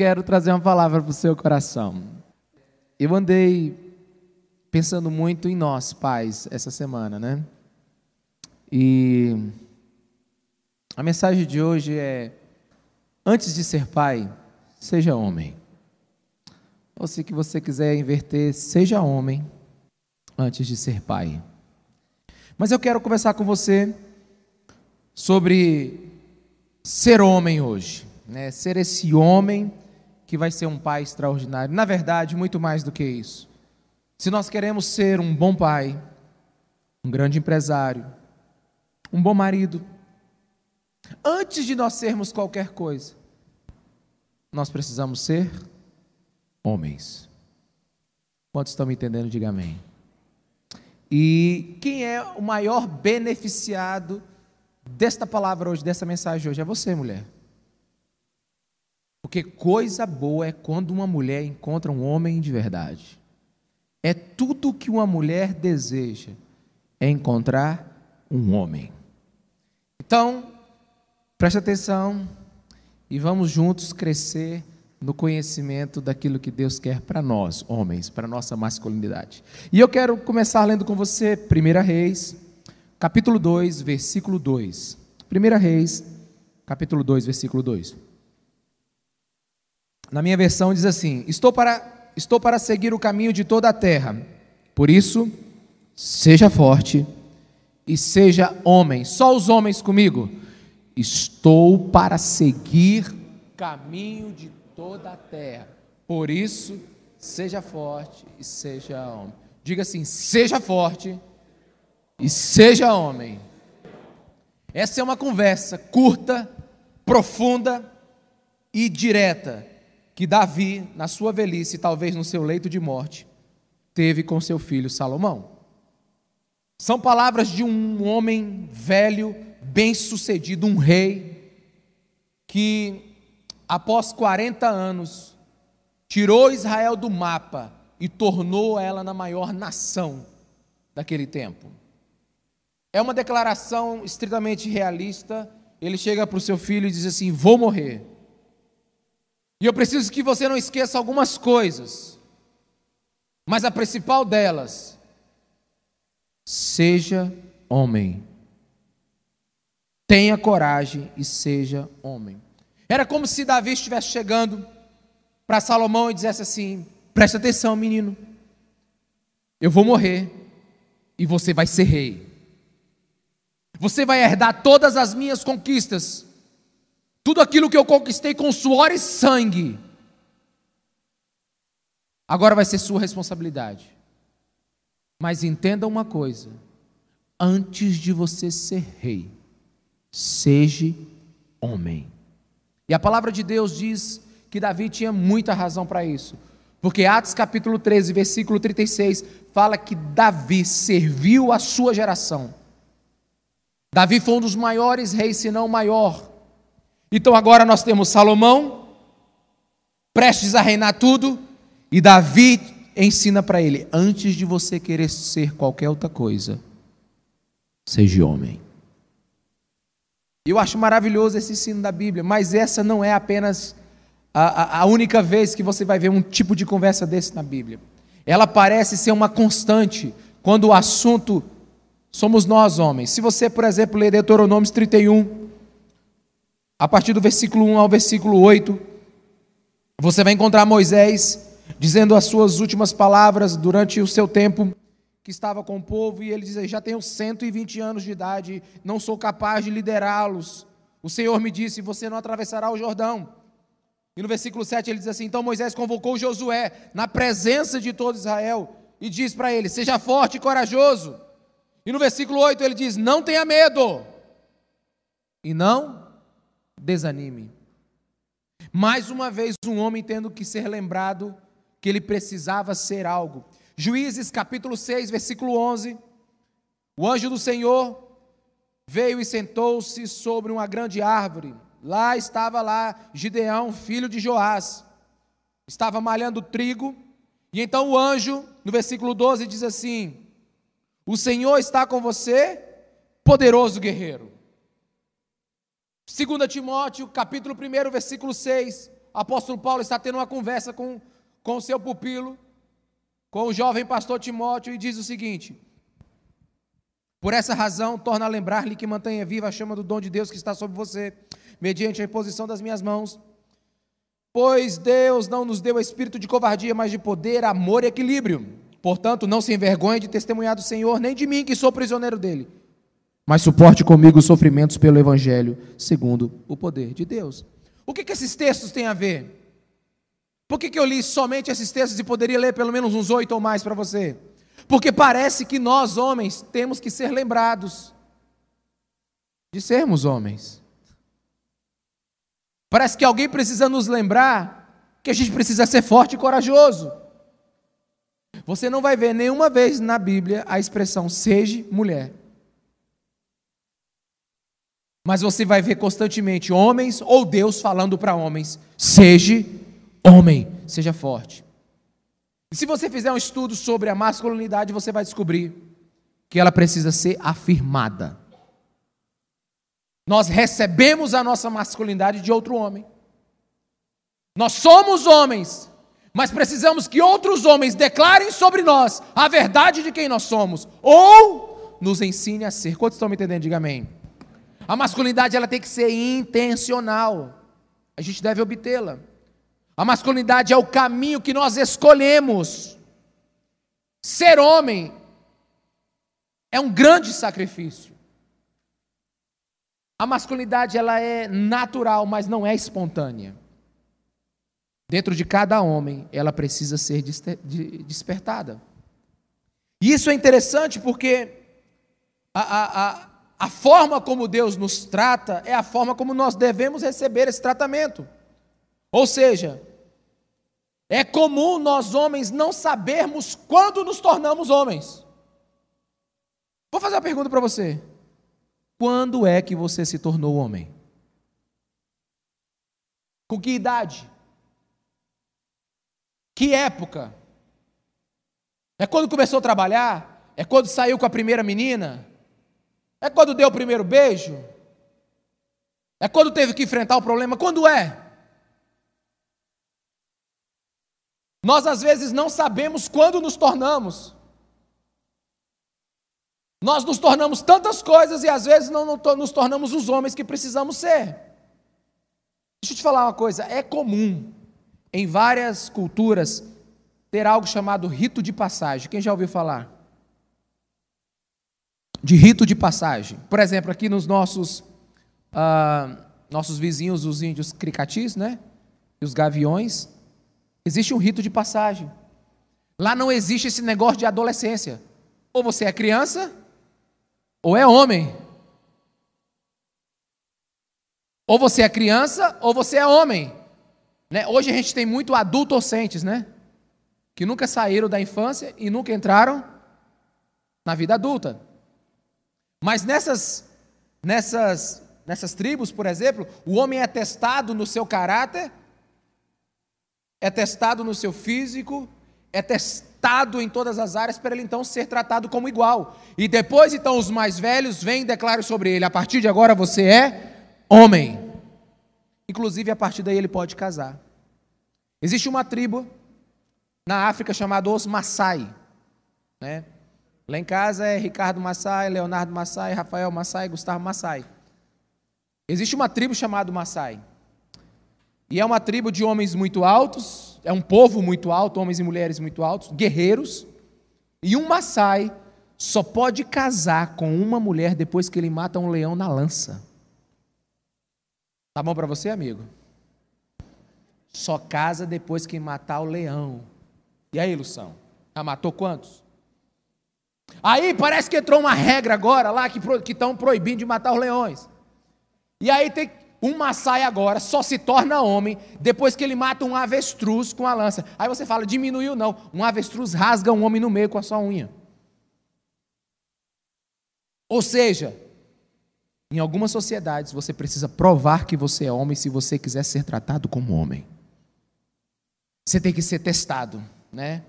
quero trazer uma palavra para o seu coração. Eu andei pensando muito em nós, pais, essa semana, né? E a mensagem de hoje é: antes de ser pai, seja homem. Ou se que você quiser inverter, seja homem antes de ser pai. Mas eu quero conversar com você sobre ser homem hoje, né? Ser esse homem que vai ser um pai extraordinário. Na verdade, muito mais do que isso. Se nós queremos ser um bom pai, um grande empresário, um bom marido, antes de nós sermos qualquer coisa, nós precisamos ser homens. Quantos estão me entendendo? Diga amém. E quem é o maior beneficiado desta palavra hoje, dessa mensagem hoje? É você, mulher. Porque coisa boa é quando uma mulher encontra um homem de verdade. É tudo que uma mulher deseja, é encontrar um homem. Então, preste atenção e vamos juntos crescer no conhecimento daquilo que Deus quer para nós, homens, para nossa masculinidade. E eu quero começar lendo com você 1 Reis, capítulo 2, versículo 2. 1 Reis, capítulo 2, versículo 2. Na minha versão diz assim: Estou para estou para seguir o caminho de toda a terra. Por isso, seja forte e seja homem. Só os homens comigo. Estou para seguir caminho de toda a terra. Por isso, seja forte e seja homem. Diga assim: seja forte e seja homem. Essa é uma conversa curta, profunda e direta que Davi, na sua velhice, talvez no seu leito de morte, teve com seu filho Salomão. São palavras de um homem velho, bem-sucedido, um rei, que após 40 anos tirou Israel do mapa e tornou ela na maior nação daquele tempo. É uma declaração estritamente realista. Ele chega para o seu filho e diz assim: Vou morrer e eu preciso que você não esqueça algumas coisas, mas a principal delas, seja homem. Tenha coragem e seja homem. Era como se Davi estivesse chegando para Salomão e dissesse assim: preste atenção, menino, eu vou morrer e você vai ser rei. Você vai herdar todas as minhas conquistas tudo aquilo que eu conquistei com suor e sangue, agora vai ser sua responsabilidade. Mas entenda uma coisa: antes de você ser rei, seja homem. E a palavra de Deus diz que Davi tinha muita razão para isso. Porque Atos capítulo 13, versículo 36, fala que Davi serviu a sua geração. Davi foi um dos maiores reis, se não o maior. Então agora nós temos Salomão, prestes a reinar tudo, e Davi ensina para ele: antes de você querer ser qualquer outra coisa, seja homem. Eu acho maravilhoso esse ensino da Bíblia, mas essa não é apenas a, a, única vez que você vai ver um tipo de conversa desse na Bíblia. Ela parece ser uma constante quando o assunto somos nós homens. Se você, por exemplo, ler Deuteronômio 31, a partir do versículo 1 ao versículo 8, você vai encontrar Moisés dizendo as suas últimas palavras durante o seu tempo que estava com o povo, e ele diz: Já tenho 120 anos de idade, não sou capaz de liderá-los. O Senhor me disse: Você não atravessará o Jordão. E no versículo 7 ele diz assim: Então Moisés convocou Josué na presença de todo Israel e diz para ele: Seja forte e corajoso. E no versículo 8 ele diz: Não tenha medo. E não desanime. Mais uma vez, um homem tendo que ser lembrado que ele precisava ser algo. Juízes capítulo 6, versículo 11. O anjo do Senhor veio e sentou-se sobre uma grande árvore. Lá estava lá Gideão, filho de Joás. Estava malhando trigo. E então o anjo, no versículo 12, diz assim: O Senhor está com você, poderoso guerreiro. 2 Timóteo, capítulo 1, versículo 6. o apóstolo Paulo está tendo uma conversa com, com o seu pupilo, com o jovem pastor Timóteo, e diz o seguinte: Por essa razão, torna a lembrar-lhe que mantenha viva a chama do dom de Deus que está sobre você, mediante a imposição das minhas mãos. Pois Deus não nos deu espírito de covardia, mas de poder, amor e equilíbrio. Portanto, não se envergonhe de testemunhar do Senhor, nem de mim, que sou prisioneiro dele. Mas suporte comigo os sofrimentos pelo Evangelho, segundo o poder de Deus. O que, que esses textos têm a ver? Por que, que eu li somente esses textos e poderia ler pelo menos uns oito ou mais para você? Porque parece que nós, homens, temos que ser lembrados de sermos homens. Parece que alguém precisa nos lembrar que a gente precisa ser forte e corajoso. Você não vai ver nenhuma vez na Bíblia a expressão seja mulher. Mas você vai ver constantemente homens ou Deus falando para homens: seja homem, seja forte. E se você fizer um estudo sobre a masculinidade, você vai descobrir que ela precisa ser afirmada. Nós recebemos a nossa masculinidade de outro homem. Nós somos homens, mas precisamos que outros homens declarem sobre nós a verdade de quem nós somos, ou nos ensine a ser. Quantos estão me entendendo? Diga amém. A masculinidade ela tem que ser intencional. A gente deve obtê-la. A masculinidade é o caminho que nós escolhemos. Ser homem é um grande sacrifício. A masculinidade ela é natural, mas não é espontânea. Dentro de cada homem, ela precisa ser despertada. E isso é interessante porque a, a, a, a forma como Deus nos trata é a forma como nós devemos receber esse tratamento. Ou seja, é comum nós homens não sabermos quando nos tornamos homens. Vou fazer uma pergunta para você. Quando é que você se tornou homem? Com que idade? Que época? É quando começou a trabalhar? É quando saiu com a primeira menina? É quando deu o primeiro beijo? É quando teve que enfrentar o problema? Quando é? Nós às vezes não sabemos quando nos tornamos. Nós nos tornamos tantas coisas e às vezes não nos tornamos os homens que precisamos ser. Deixa eu te falar uma coisa: é comum em várias culturas, ter algo chamado rito de passagem. Quem já ouviu falar? De rito de passagem. Por exemplo, aqui nos nossos, uh, nossos vizinhos, os índios cricatis, né? E os gaviões, existe um rito de passagem. Lá não existe esse negócio de adolescência. Ou você é criança, ou é homem. Ou você é criança, ou você é homem. Né? Hoje a gente tem muito adultocentes, né? Que nunca saíram da infância e nunca entraram na vida adulta. Mas nessas, nessas, nessas tribos, por exemplo, o homem é testado no seu caráter, é testado no seu físico, é testado em todas as áreas para ele então ser tratado como igual. E depois então os mais velhos vêm e declaram sobre ele: a partir de agora você é homem. Inclusive, a partir daí ele pode casar. Existe uma tribo na África chamada os Maasai. Né? Lá em casa é Ricardo Maasai, Leonardo Maasai, Rafael Maasai, Gustavo Maasai. Existe uma tribo chamada Maasai. E é uma tribo de homens muito altos, é um povo muito alto, homens e mulheres muito altos, guerreiros. E um Maasai só pode casar com uma mulher depois que ele mata um leão na lança. Tá bom para você, amigo? Só casa depois que matar o leão. E aí, Lução? Ah, matou quantos? Aí parece que entrou uma regra agora lá que estão proibindo de matar os leões. E aí tem um Maasai agora só se torna homem depois que ele mata um avestruz com a lança. Aí você fala, diminuiu não. Um avestruz rasga um homem no meio com a sua unha. Ou seja, em algumas sociedades, você precisa provar que você é homem se você quiser ser tratado como homem. Você tem que ser testado, né?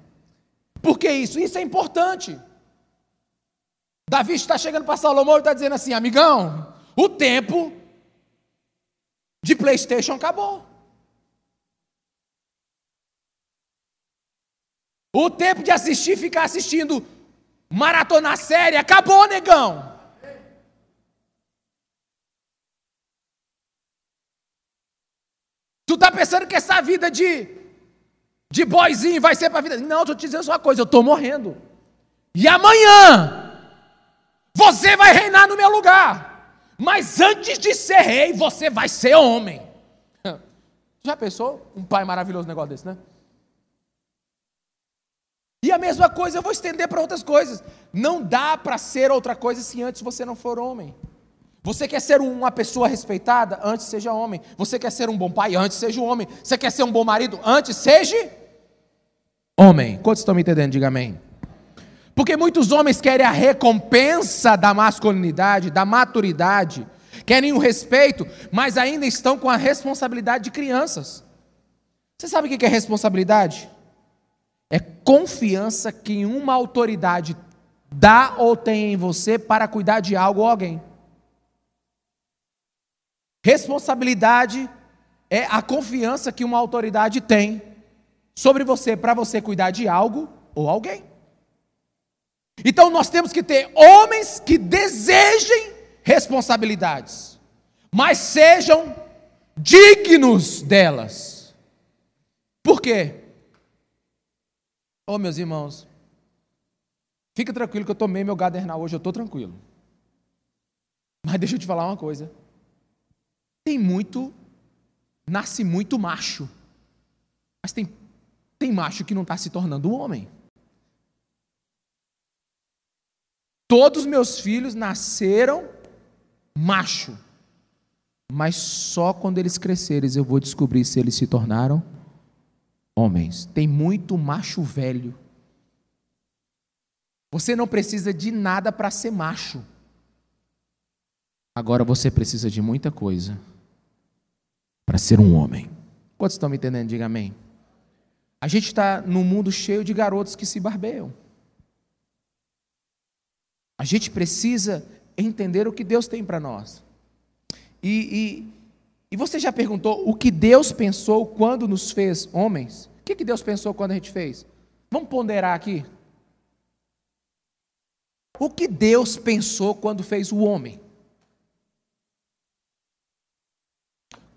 Por que isso? Isso é importante. Davi está chegando para Salomão e está dizendo assim: amigão, o tempo de PlayStation acabou. O tempo de assistir, ficar assistindo maratona série, acabou, negão. Tu tá pensando que essa vida de, de boyzinho vai ser para vida? Não, tô te dizendo só uma coisa, eu tô morrendo. E amanhã você vai reinar no meu lugar. Mas antes de ser rei, você vai ser homem. Já pensou? Um pai maravilhoso negócio desse, né? E a mesma coisa eu vou estender para outras coisas. Não dá para ser outra coisa se antes você não for homem. Você quer ser uma pessoa respeitada? Antes seja homem. Você quer ser um bom pai? Antes seja um homem. Você quer ser um bom marido? Antes seja homem. Quantos estão me entendendo? Diga amém. Porque muitos homens querem a recompensa da masculinidade, da maturidade, querem o respeito, mas ainda estão com a responsabilidade de crianças. Você sabe o que é responsabilidade? É confiança que uma autoridade dá ou tem em você para cuidar de algo ou alguém. Responsabilidade é a confiança que uma autoridade tem sobre você para você cuidar de algo ou alguém. Então nós temos que ter homens que desejem responsabilidades, mas sejam dignos delas. Por quê? Oh, meus irmãos, fica tranquilo que eu tomei meu gadernal hoje, eu estou tranquilo. Mas deixa eu te falar uma coisa. Tem muito, nasce muito macho. Mas tem, tem macho que não está se tornando homem. Todos meus filhos nasceram macho. Mas só quando eles crescerem eu vou descobrir se eles se tornaram homens. Tem muito macho velho. Você não precisa de nada para ser macho. Agora você precisa de muita coisa para ser um homem. Quantos estão me entendendo? Diga amém. A gente está num mundo cheio de garotos que se barbeiam. A gente precisa entender o que Deus tem para nós. E, e, e, você já perguntou o que Deus pensou quando nos fez homens? O que, que Deus pensou quando a gente fez? Vamos ponderar aqui. O que Deus pensou quando fez o homem?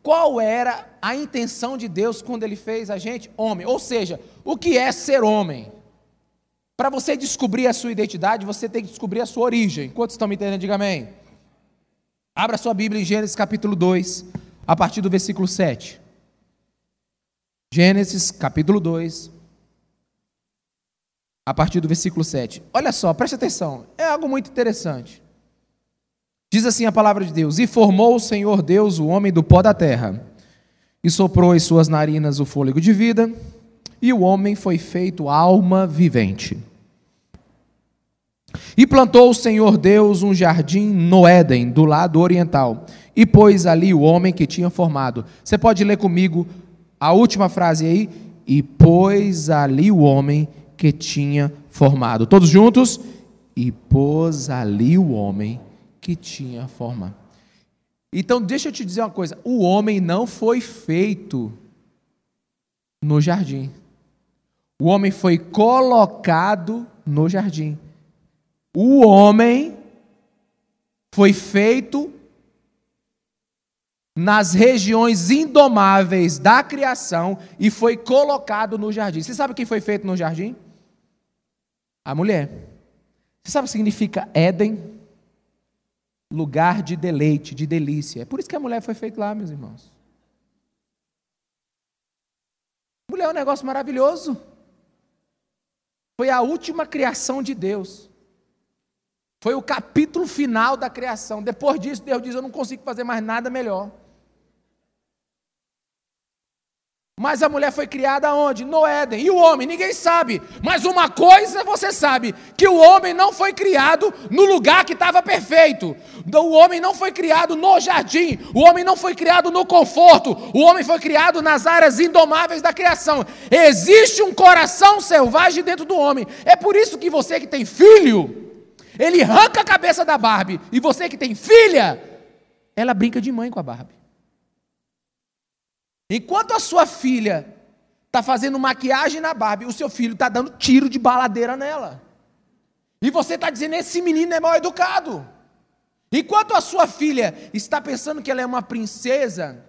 Qual era a intenção de Deus quando ele fez a gente homem? Ou seja, o que é ser homem? Para você descobrir a sua identidade, você tem que descobrir a sua origem. Quantos estão me entendendo? Diga amém. Abra sua Bíblia em Gênesis capítulo 2, a partir do versículo 7. Gênesis capítulo 2, a partir do versículo 7. Olha só, preste atenção, é algo muito interessante. Diz assim a palavra de Deus: E formou o Senhor Deus o homem do pó da terra, e soprou em suas narinas o fôlego de vida, e o homem foi feito alma vivente. E plantou o Senhor Deus um jardim no Éden, do lado oriental, e pôs ali o homem que tinha formado. Você pode ler comigo a última frase aí, e pôs ali o homem que tinha formado. Todos juntos? E pôs ali o homem que tinha formado. Então, deixa eu te dizer uma coisa: o homem não foi feito no jardim. O homem foi colocado no jardim. O homem foi feito nas regiões indomáveis da criação e foi colocado no jardim. Você sabe quem foi feito no jardim? A mulher. Você sabe o que significa Éden? Lugar de deleite, de delícia. É por isso que a mulher foi feita lá, meus irmãos. Mulher é um negócio maravilhoso. Foi a última criação de Deus. Foi o capítulo final da criação. Depois disso, Deus diz: Eu não consigo fazer mais nada melhor. Mas a mulher foi criada onde? No Éden. E o homem? Ninguém sabe. Mas uma coisa você sabe: que o homem não foi criado no lugar que estava perfeito. O homem não foi criado no jardim. O homem não foi criado no conforto. O homem foi criado nas áreas indomáveis da criação. Existe um coração selvagem dentro do homem. É por isso que você que tem filho, ele arranca a cabeça da Barbie. E você que tem filha, ela brinca de mãe com a Barbie. Enquanto a sua filha está fazendo maquiagem na Barbie, o seu filho está dando tiro de baladeira nela. E você está dizendo: esse menino é mal educado. Enquanto a sua filha está pensando que ela é uma princesa,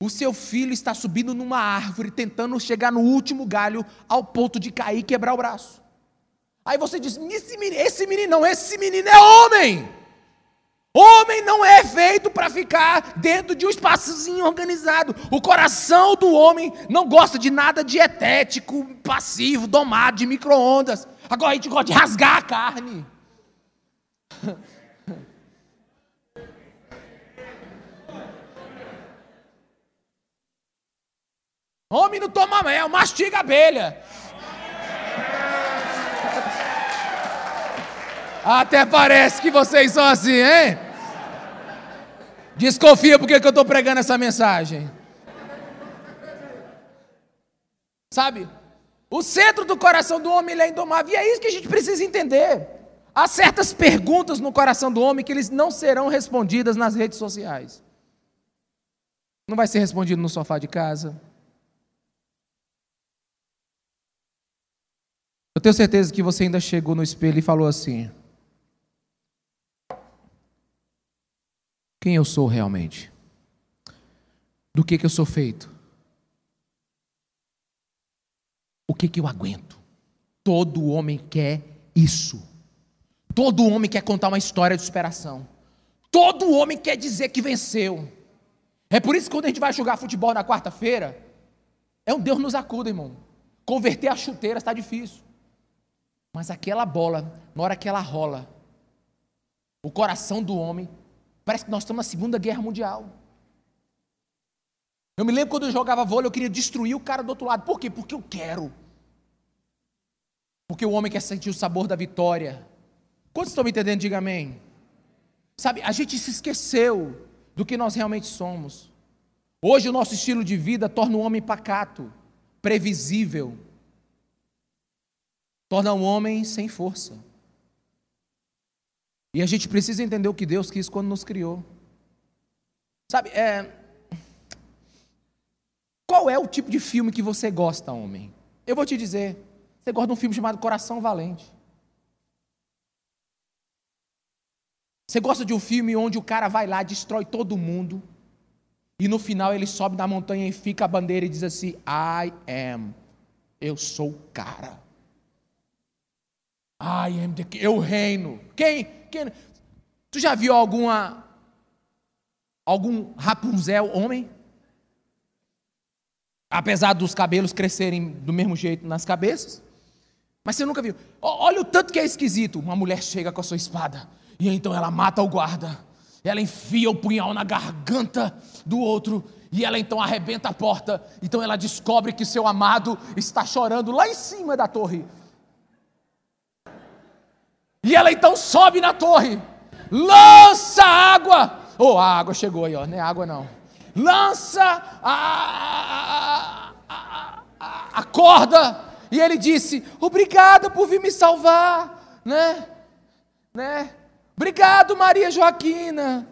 o seu filho está subindo numa árvore, tentando chegar no último galho, ao ponto de cair e quebrar o braço. Aí você diz: esse menino, esse menino não, esse menino é homem. Homem não é feito para ficar dentro de um espaçozinho organizado. O coração do homem não gosta de nada dietético, passivo, domado, de micro-ondas. Agora a gente gosta de rasgar a carne. Homem não toma mel, mastiga abelha. Até parece que vocês são assim, hein? Desconfia porque que eu estou pregando essa mensagem. Sabe? O centro do coração do homem é indomável. E é isso que a gente precisa entender. Há certas perguntas no coração do homem que eles não serão respondidas nas redes sociais. Não vai ser respondido no sofá de casa. Eu tenho certeza que você ainda chegou no espelho e falou assim: quem eu sou realmente, do que, que eu sou feito, o que, que eu aguento. Todo homem quer isso. Todo homem quer contar uma história de superação. Todo homem quer dizer que venceu. É por isso que quando a gente vai jogar futebol na quarta-feira, é um Deus nos acuda, irmão. Converter a chuteira está difícil. Mas aquela bola, na hora que ela rola, o coração do homem Parece que nós estamos na Segunda Guerra Mundial. Eu me lembro quando eu jogava vôlei, eu queria destruir o cara do outro lado. Por quê? Porque eu quero. Porque o homem quer sentir o sabor da vitória. Quantos estão me entendendo? Diga amém. Sabe, a gente se esqueceu do que nós realmente somos. Hoje o nosso estilo de vida torna o homem pacato, previsível, torna o homem sem força. E a gente precisa entender o que Deus quis quando nos criou. Sabe, é... qual é o tipo de filme que você gosta, homem? Eu vou te dizer. Você gosta de um filme chamado Coração Valente. Você gosta de um filme onde o cara vai lá, destrói todo mundo, e no final ele sobe na montanha e fica a bandeira e diz assim: I am. Eu sou o cara. I am the, eu reino. Quem? pequena. Tu já viu alguma algum Rapunzel homem? Apesar dos cabelos crescerem do mesmo jeito nas cabeças? Mas você nunca viu. Olha o tanto que é esquisito. Uma mulher chega com a sua espada e então ela mata o guarda. Ela enfia o punhal na garganta do outro e ela então arrebenta a porta. Então ela descobre que seu amado está chorando lá em cima da torre. E ela então sobe na torre, lança água. Oh, a água chegou aí, ó. Não é água não. Lança a, a, a, a corda. E ele disse: Obrigada por vir me salvar, né? né? Obrigado, Maria Joaquina.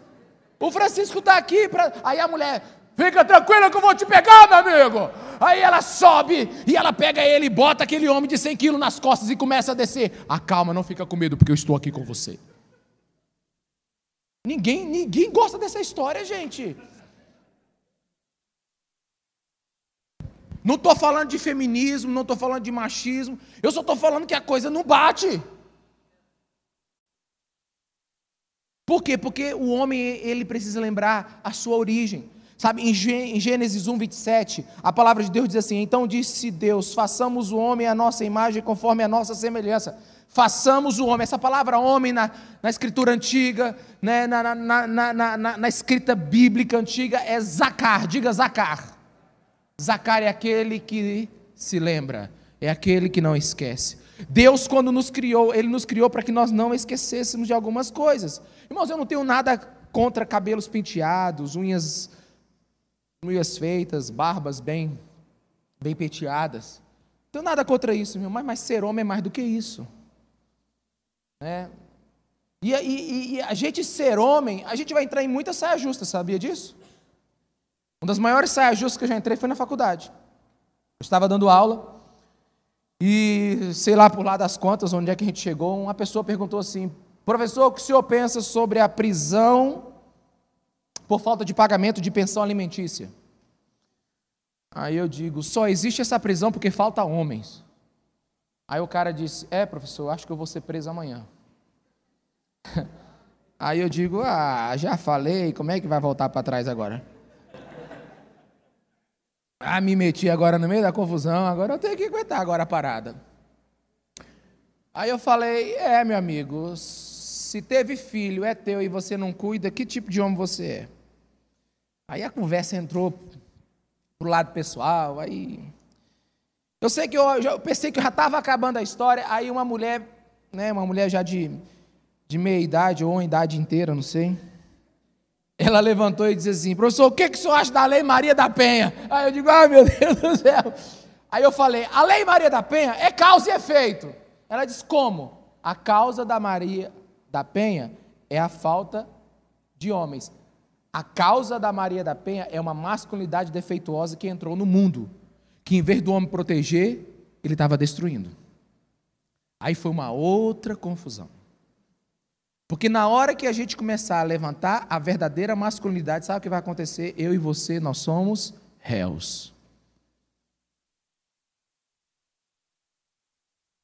O Francisco está aqui. Pra... Aí a mulher, Fica tranquila que eu vou te pegar, meu amigo. Aí ela sobe e ela pega ele e bota aquele homem de 100 quilos nas costas e começa a descer. Acalma, não fica com medo, porque eu estou aqui com você. Ninguém, ninguém gosta dessa história, gente. Não estou falando de feminismo, não estou falando de machismo. Eu só estou falando que a coisa não bate. Por quê? Porque o homem ele precisa lembrar a sua origem. Sabe, em Gênesis 1, 27, a palavra de Deus diz assim: Então disse Deus: façamos o homem à nossa imagem, conforme a nossa semelhança. Façamos o homem. Essa palavra homem na, na escritura antiga, né, na, na, na, escrita bíblica antiga, é Zacar. Diga Zacar. Zacar é aquele que se lembra, é aquele que não esquece. Deus, quando nos criou, Ele nos criou para que nós não esquecêssemos de algumas coisas. Irmãos, eu não tenho nada contra cabelos penteados, unhas unhas feitas, barbas bem, bem penteadas. Não tenho nada contra isso, meu, mas, mas ser homem é mais do que isso. Né? E, e, e, a gente ser homem, a gente vai entrar em muita saia justa, sabia disso? Uma das maiores saias justas que eu já entrei foi na faculdade. Eu estava dando aula e, sei lá por lá das contas, onde é que a gente chegou, uma pessoa perguntou assim: professor, o que o senhor pensa sobre a prisão por falta de pagamento de pensão alimentícia? Aí eu digo: só existe essa prisão porque falta homens. Aí o cara disse: É, professor, acho que eu vou ser preso amanhã. Aí eu digo: Ah, já falei, como é que vai voltar para trás agora? Ah, me meti agora no meio da confusão, agora eu tenho que aguentar agora a parada. Aí eu falei: É, meu amigo, se teve filho, é teu e você não cuida, que tipo de homem você é? Aí a conversa entrou pro lado pessoal, aí eu sei que eu, eu pensei que eu já estava acabando a história, aí uma mulher, né, uma mulher já de, de meia idade ou uma idade inteira, não sei, ela levantou e disse assim, professor, o que, que o senhor acha da Lei Maria da Penha? Aí eu digo, ai meu Deus do céu. Aí eu falei, a Lei Maria da Penha é causa e efeito. Ela disse, como? A causa da Maria da Penha é a falta de homens. A causa da Maria da Penha é uma masculinidade defeituosa que entrou no mundo que em vez do homem proteger, ele estava destruindo. Aí foi uma outra confusão. Porque na hora que a gente começar a levantar a verdadeira masculinidade, sabe o que vai acontecer? Eu e você, nós somos réus.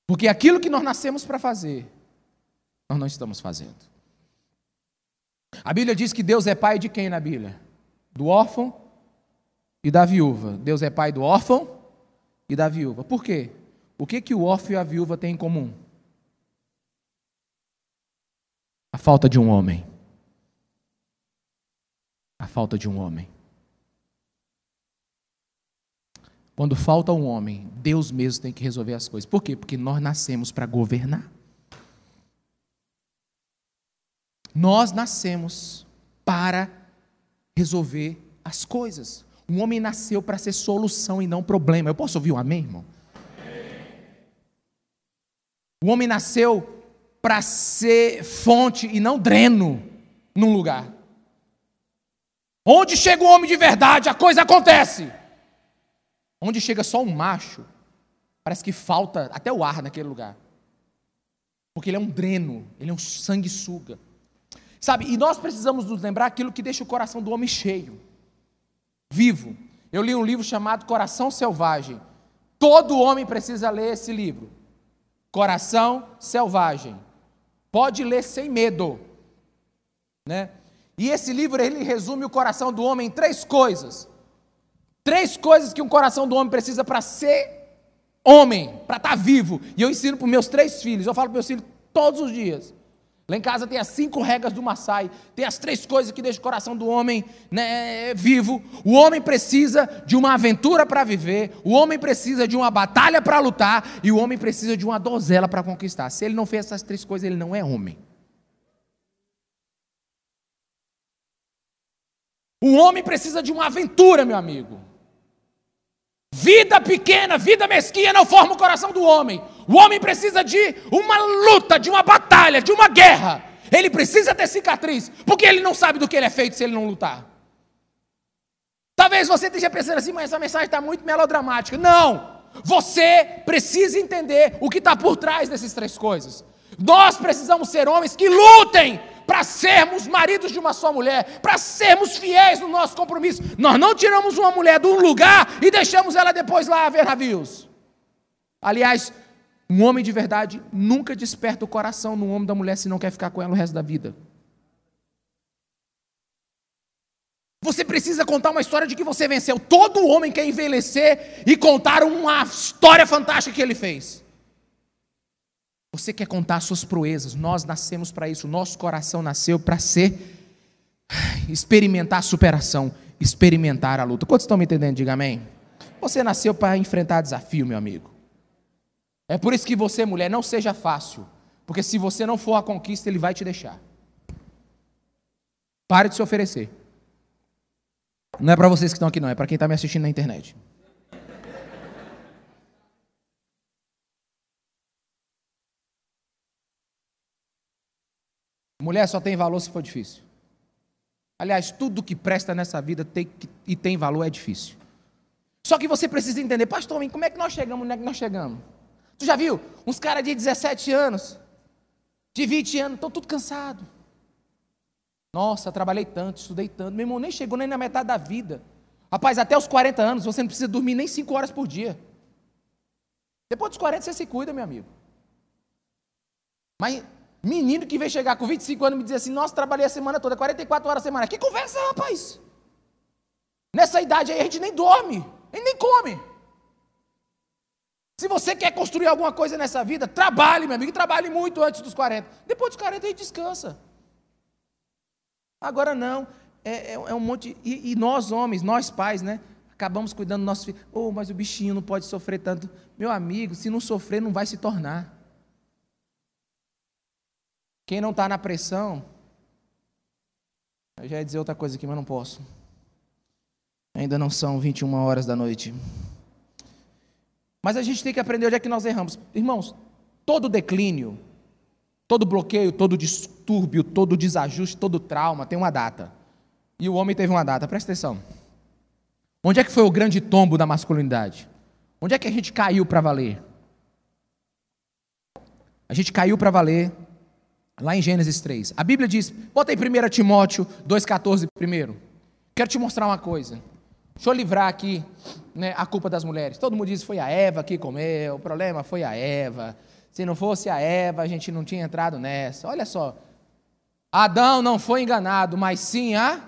Porque aquilo que nós nascemos para fazer, nós não estamos fazendo. A Bíblia diz que Deus é pai de quem na Bíblia? Do órfão e da viúva. Deus é pai do órfão e da viúva. Por quê? O que, que o órfão e a viúva têm em comum? A falta de um homem. A falta de um homem. Quando falta um homem, Deus mesmo tem que resolver as coisas. Por quê? Porque nós nascemos para governar. Nós nascemos para resolver as coisas. Um homem nasceu para ser solução e não problema. Eu posso ouvir um amém, irmão? O homem nasceu para ser fonte e não dreno num lugar. Onde chega o homem de verdade, a coisa acontece. Onde chega só um macho, parece que falta até o ar naquele lugar. Porque ele é um dreno, ele é um sanguessuga. Sabe, e nós precisamos nos lembrar aquilo que deixa o coração do homem cheio vivo. Eu li um livro chamado Coração Selvagem. Todo homem precisa ler esse livro. Coração Selvagem. Pode ler sem medo, né? E esse livro ele resume o coração do homem em três coisas. Três coisas que um coração do homem precisa para ser homem, para estar tá vivo. E eu ensino para os meus três filhos. Eu falo para meus filhos todos os dias. Lá em casa tem as cinco regras do Maasai, tem as três coisas que deixam o coração do homem né, vivo. O homem precisa de uma aventura para viver, o homem precisa de uma batalha para lutar e o homem precisa de uma donzela para conquistar. Se ele não fez essas três coisas, ele não é homem. O homem precisa de uma aventura, meu amigo. Vida pequena, vida mesquinha não forma o coração do homem. O homem precisa de uma luta, de uma batalha, de uma guerra. Ele precisa ter cicatriz, porque ele não sabe do que ele é feito se ele não lutar. Talvez você esteja pensando assim, mas essa mensagem está muito melodramática. Não! Você precisa entender o que está por trás dessas três coisas. Nós precisamos ser homens que lutem para sermos maridos de uma só mulher, para sermos fiéis no nosso compromisso. Nós não tiramos uma mulher de um lugar e deixamos ela depois lá ver navios. Aliás, um homem de verdade nunca desperta o coração no homem da mulher se não quer ficar com ela o resto da vida. Você precisa contar uma história de que você venceu. Todo homem quer envelhecer e contar uma história fantástica que ele fez. Você quer contar suas proezas. Nós nascemos para isso. Nosso coração nasceu para ser experimentar a superação, experimentar a luta. Quantos estão me entendendo? Diga amém. Você nasceu para enfrentar desafio, meu amigo. É por isso que você, mulher, não seja fácil. Porque se você não for a conquista, ele vai te deixar. Pare de se oferecer. Não é para vocês que estão aqui, não. É para quem está me assistindo na internet. Mulher só tem valor se for difícil. Aliás, tudo que presta nessa vida tem que, e tem valor é difícil. Só que você precisa entender, pastor, como é que nós chegamos onde é que nós chegamos? Tu já viu? Uns caras de 17 anos, de 20 anos, estão tudo cansados. Nossa, trabalhei tanto, estudei tanto. Meu irmão nem chegou nem na metade da vida. Rapaz, até os 40 anos você não precisa dormir nem 5 horas por dia. Depois dos 40 você se cuida, meu amigo. Mas menino que vem chegar com 25 anos e me dizer assim: Nossa, trabalhei a semana toda, 44 horas a semana. Que conversa, rapaz? Nessa idade aí a gente nem dorme, a gente nem come. Se você quer construir alguma coisa nessa vida, trabalhe, meu amigo, trabalhe muito antes dos 40. Depois dos 40 a gente descansa. Agora não, é, é, é um monte. E, e, nós, homens, nós pais, né? Acabamos cuidando do nosso filho. Oh, mas o bichinho não pode sofrer tanto. Meu amigo, se não sofrer, não vai se tornar. Quem não está na pressão. Eu já ia dizer outra coisa aqui, mas não posso. Ainda não são 21 horas da noite. Mas a gente tem que aprender onde é que nós erramos. Irmãos, todo declínio, todo bloqueio, todo distúrbio, todo desajuste, todo trauma tem uma data. E o homem teve uma data, presta atenção. Onde é que foi o grande tombo da masculinidade? Onde é que a gente caiu para valer? A gente caiu para valer lá em Gênesis 3. A Bíblia diz, bota aí 1 Timóteo 2,14 primeiro. Quero te mostrar uma coisa. Deixa eu livrar aqui né, a culpa das mulheres. Todo mundo diz que foi a Eva que comeu, o problema foi a Eva. Se não fosse a Eva, a gente não tinha entrado nessa. Olha só. Adão não foi enganado, mas sim a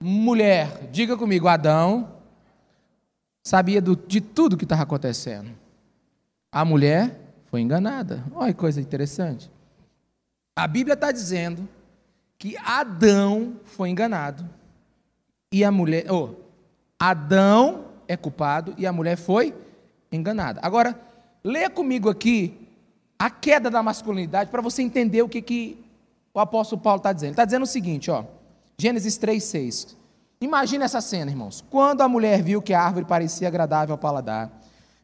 mulher. Diga comigo, Adão sabia do, de tudo que estava acontecendo. A mulher foi enganada. Olha que coisa interessante. A Bíblia está dizendo que Adão foi enganado e a mulher, oh, Adão é culpado e a mulher foi enganada. Agora, leia comigo aqui a queda da masculinidade para você entender o que, que o apóstolo Paulo está dizendo. Ele está dizendo o seguinte, ó, Gênesis 3,6. Imagina essa cena, irmãos. Quando a mulher viu que a árvore parecia agradável ao paladar,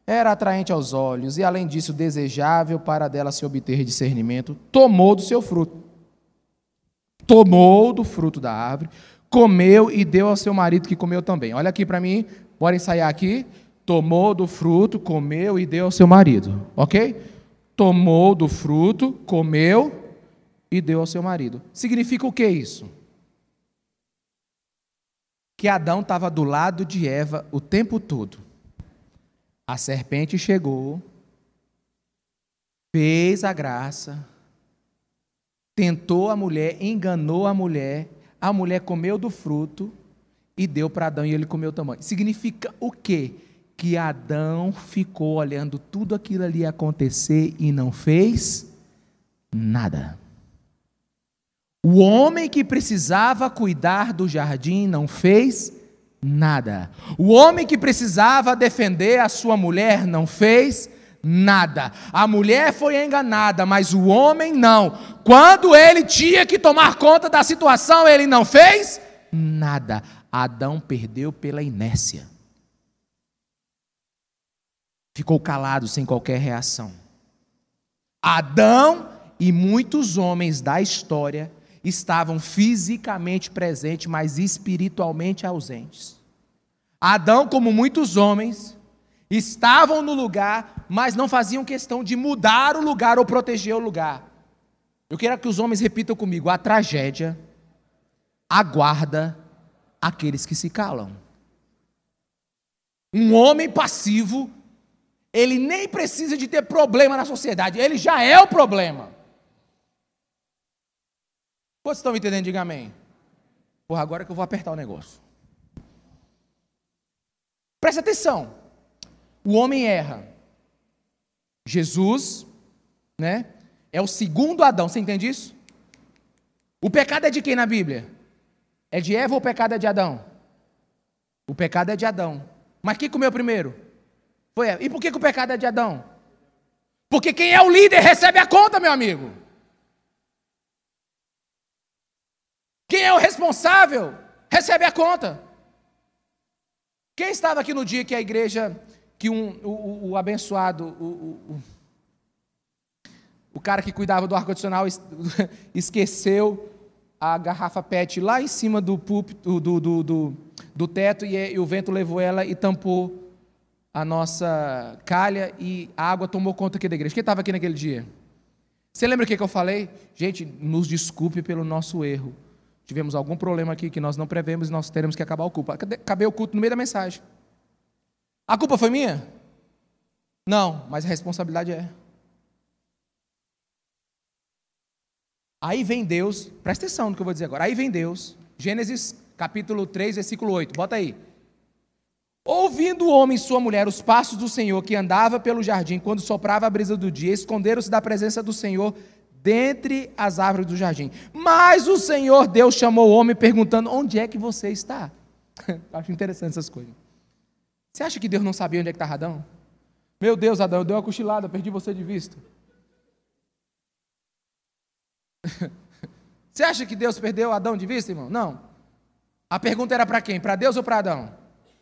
era atraente aos olhos e, além disso, desejável para dela se obter discernimento, tomou do seu fruto. Tomou do fruto da árvore, comeu e deu ao seu marido que comeu também. Olha aqui para mim, bora ensaiar aqui. Tomou do fruto, comeu e deu ao seu marido. Ok? Tomou do fruto, comeu e deu ao seu marido. Significa o que isso? Que Adão estava do lado de Eva o tempo todo. A serpente chegou, fez a graça, tentou a mulher, enganou a mulher, a mulher comeu do fruto e deu para Adão e ele comeu também. Significa o quê? Que Adão ficou olhando tudo aquilo ali acontecer e não fez nada. O homem que precisava cuidar do jardim não fez nada. O homem que precisava defender a sua mulher não fez nada. A mulher foi enganada, mas o homem não. Quando ele tinha que tomar conta da situação, ele não fez nada. Adão perdeu pela inércia. Ficou calado sem qualquer reação. Adão e muitos homens da história estavam fisicamente presentes, mas espiritualmente ausentes. Adão, como muitos homens, estavam no lugar, mas não faziam questão de mudar o lugar ou proteger o lugar. Eu quero que os homens repitam comigo: a tragédia aguarda aqueles que se calam. Um homem passivo, ele nem precisa de ter problema na sociedade, ele já é o problema. Quantos estão me entendendo? Diga amém. Porra, agora que eu vou apertar o negócio. Presta atenção. O homem erra. Jesus, né? É o segundo Adão. Você entende isso? O pecado é de quem na Bíblia? É de Eva ou o pecado é de Adão? O pecado é de Adão. Mas quem comeu primeiro? Foi Eva. E por que, que o pecado é de Adão? Porque quem é o líder recebe a conta, meu amigo. Quem é o responsável recebe a conta. Quem estava aqui no dia que a igreja, que um, o, o abençoado, o, o, o cara que cuidava do ar-condicionado esqueceu a garrafa PET lá em cima do púlpito, do, do, do, do teto, e, e, o vento levou ela e tampou a nossa calha e a água tomou conta aqui da igreja. Quem estava aqui naquele dia? Você lembra o que eu falei? Gente, nos desculpe pelo nosso erro. Tivemos algum problema aqui que nós não prevemos e nós teremos que acabar o culto. Acabei o culto no meio da mensagem. A culpa foi minha? Não, mas a responsabilidade é. Aí vem Deus, presta atenção no que eu vou dizer agora. Aí vem Deus, Gênesis capítulo 3, versículo 8. Bota aí. Ouvindo o homem e sua mulher os passos do Senhor que andava pelo jardim quando soprava a brisa do dia, esconderam-se da presença do Senhor dentre as árvores do jardim. Mas o Senhor Deus chamou o homem perguntando: Onde é que você está? Acho interessante essas coisas. Você acha que Deus não sabia onde é que estava Adão? Meu Deus, Adão, eu dei uma cochilada, perdi você de vista. Você acha que Deus perdeu Adão de vista, irmão? Não. A pergunta era para quem? Para Deus ou para Adão?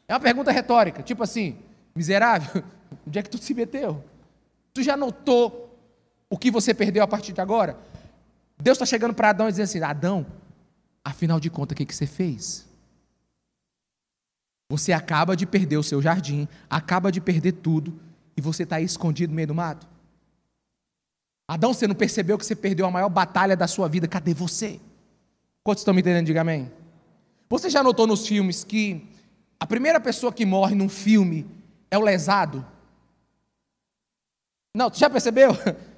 É uma pergunta retórica, tipo assim, miserável, onde é que tu se meteu? Tu já notou o que você perdeu a partir de agora? Deus está chegando para Adão e dizendo assim: Adão, afinal de contas, o que, que você fez? Você acaba de perder o seu jardim, acaba de perder tudo, e você está aí escondido no meio do mato? Adão, você não percebeu que você perdeu a maior batalha da sua vida? Cadê você? Quantos estão me entendendo? Diga amém. Você já notou nos filmes que a primeira pessoa que morre num filme é o lesado? Não, tu já percebeu?